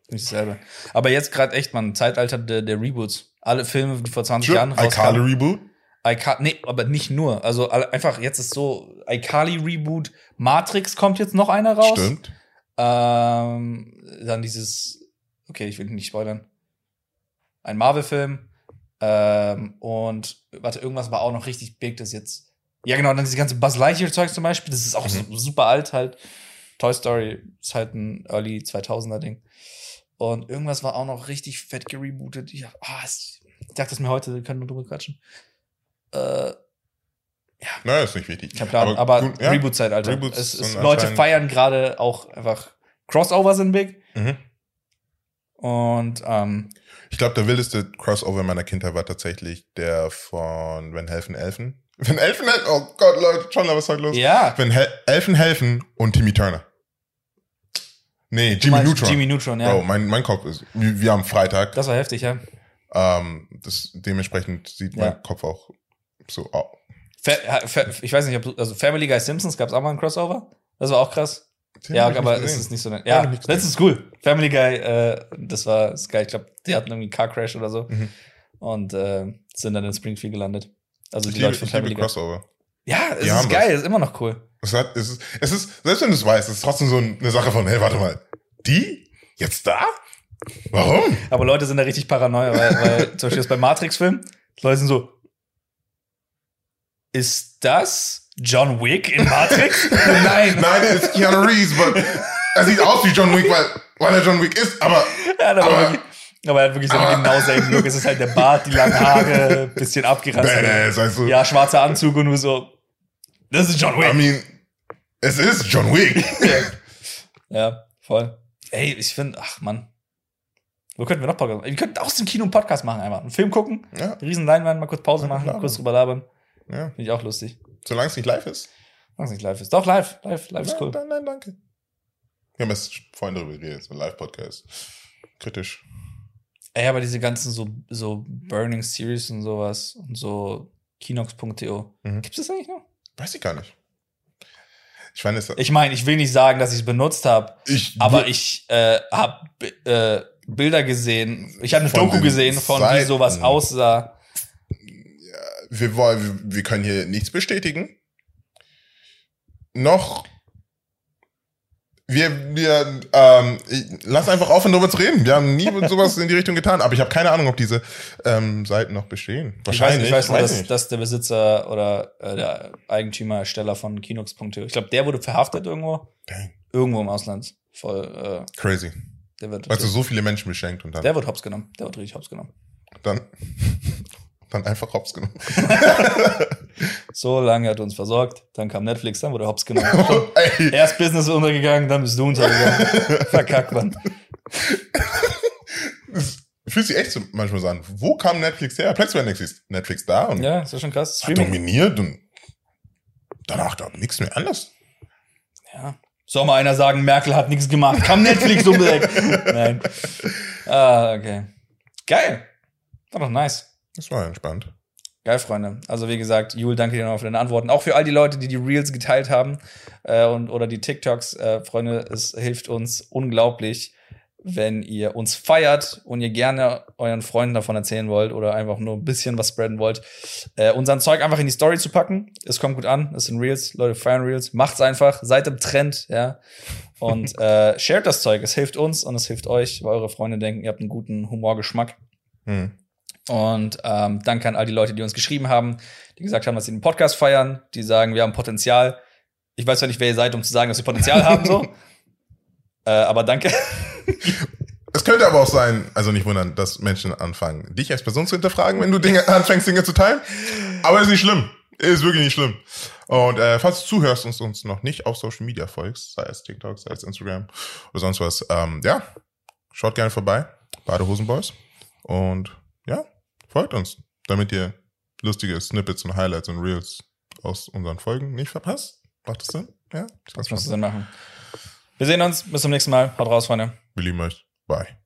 Nicht dasselbe. Aber jetzt gerade echt, man, Zeitalter der, der Reboots. Alle Filme, die vor 20 Jahren iCarly rauskamen. Reboot. iCarly, nee, aber nicht nur. Also einfach, jetzt ist so, iCarly Reboot, Matrix kommt jetzt noch einer raus. Stimmt. Ähm, dann dieses, okay, ich will nicht spoilern. Ein Marvel-Film. Ähm, und warte, irgendwas war auch noch richtig big, das jetzt. Ja, genau, dann diese ganze Buzz Lightyear-Zeug zum Beispiel, das ist auch Mhm. super alt halt. Toy Story ist halt ein Early 2000er-Ding. Und irgendwas war auch noch richtig fett gerebootet. Ich, hab- ah, es, ich dachte es mir heute, wir können nur drüber quatschen. Äh, Naja, ist nicht wichtig. kein Plan, aber, gut, ja. Reboot-Zeitalter. Leute feiern gerade auch einfach Crossover sind big. Mhm. Und ähm, Ich glaube, der wildeste Crossover meiner Kindheit war tatsächlich der von Wenn Helfen Elfen. Wenn Elfen helfen, oh Gott, Leute, schon was ist heute los? ja, Wenn Hel Elfen helfen und Timmy Turner. Nee, Jimmy Neutron. Jimmy Neutron, ja. Bro, mein, mein Kopf ist, wir, wir haben Freitag. Das war heftig, ja. Ähm, das, dementsprechend sieht Ja. mein Kopf auch so aus. Fa Fa ich weiß nicht, ob also Family Guy Simpsons gab es auch mal ein Crossover. Das war auch krass. ja, aber es ist nicht so. Ja, Hab ich nicht das ist cool. Family Guy, äh, das war ist geil. Ich glaube, die hatten irgendwie einen Car Crash oder so Mhm. und äh, sind dann in Springfield gelandet. Also Ich die liebe, Leute von ich liebe Family Guy. Crossover. Ja, es Die ist geil, das. ist immer noch cool. Es, hat, es, ist, es ist, selbst wenn du es weißt, es ist trotzdem so eine Sache von, hey, warte mal, die? Jetzt da? Warum? Aber Leute sind da richtig paranoia, weil, weil zum Beispiel jetzt bei Matrix-Film, Leute sind so, ist das John Wick in Matrix? Nein. Nein, es ist Keanu Reeves, aber er sieht aus wie John Wick, weil, weil er John Wick ist, aber Ja, aber, Aber- aber er hat wirklich so aber- genau selben Look. Es ist halt der Bart, die langen Haare, bisschen abgerastet. badass, weißt du? Ja, schwarzer Anzug und nur so, das ist John I Wick. mean, es ist John Wick. Ja, voll. Ey, ich finde, ach Mann. Wo könnten wir noch Podcast machen? Wir könnten aus dem Kino einen Podcast machen einfach. Einen Film gucken, ja, riesen Leinwand, mal kurz Pause Ja, machen, klar. kurz drüber labern. ja. Finde ich auch lustig. Solange es nicht live ist. Was nicht live ist. Doch, live. Live, live ist cool. nein, nein, danke. Wir haben jetzt vorhin darüber geredet, so ein Live-Podcast. Kritisch. Ey, aber diese ganzen so, so Burning Series und sowas und so Kinox.to. Mhm. Gibt es das eigentlich noch? Weiß ich gar nicht. Ich meine, Ich meine, ich will nicht sagen, dass ich es benutzt habe, aber ich äh, habe äh, Bilder gesehen. Ich habe eine Doku gesehen, von wie Seiten. sowas aussah. wir wollen, wir können hier nichts bestätigen. Noch. Wir, wir, ähm, lass einfach aufhören, darüber zu reden. Wir haben nie sowas in die Richtung getan, aber ich habe keine Ahnung, ob diese ähm, Seiten noch bestehen. Wahrscheinlich. Ich weiß, ich weiß nur, weiß dass, nicht. dass der Besitzer oder äh, der Eigentümer, Ersteller von Kinox.to, ich glaube, der wurde verhaftet irgendwo. Dang. Irgendwo im Ausland. Voll, äh, Crazy. der wird, Weißt du, so viele Menschen beschenkt und dann, der wird hops genommen. Der wird richtig hops genommen. dann, dann einfach hops genommen. So lange hat er uns versorgt, dann kam Netflix, dann wurde hops genommen. Ey, Erst Business untergegangen, dann bist du untergegangen. Verkackt, Mann. es fühlt sich echt so manchmal so an. Wo kam Netflix her? Plötzlich war Netflix, Netflix da und Ja, ist ja schon krass. Streaming. dominiert und danach gab nichts mehr anders. Ja. Soll mal einer sagen, Merkel hat nichts gemacht. Kam Netflix um. Nein. Ah, okay. Geil. War doch nice. Das war entspannt. Geil, Freunde. Also wie gesagt, Jul, danke dir noch für deine Antworten. Auch für all die Leute, die die Reels geteilt haben äh, und oder die TikToks, äh, Freunde. Es hilft uns unglaublich, wenn ihr uns feiert und ihr gerne euren Freunden davon erzählen wollt oder einfach nur ein bisschen was spreaden wollt, äh, unseren Zeug einfach in die Story zu packen. Es kommt gut an. Es sind Reels. Leute feiern Reels. Macht's einfach. Seid im Trend, ja. Und äh, shared das Zeug. Es hilft uns und es hilft euch, weil eure Freunde denken, ihr habt einen guten Humorgeschmack. Hm. Und ähm, danke an all die Leute, die uns geschrieben haben, die gesagt haben, dass sie den Podcast feiern, die sagen, wir haben Potenzial. Ich weiß ja nicht, wer ihr seid, um zu sagen, dass wir Potenzial haben, so. Äh, aber danke. Es könnte aber auch sein, also nicht wundern, dass Menschen anfangen, dich als Person zu hinterfragen, wenn du Dinge anfängst, Dinge zu teilen. Aber ist nicht schlimm. Ist wirklich nicht schlimm. Und äh, falls du zuhörst und uns noch nicht auf Social Media folgst, sei es TikTok, sei es Instagram oder sonst was, ähm, ja, schaut gerne vorbei. Badehosenboys. Und ja, folgt uns, damit ihr lustige Snippets und Highlights und Reels aus unseren Folgen nicht verpasst. Macht das Sinn? Ja? Das muss Sinn machen. Wir sehen uns. Bis zum nächsten Mal. Haut raus, Freunde. Wir lieben euch. Bye.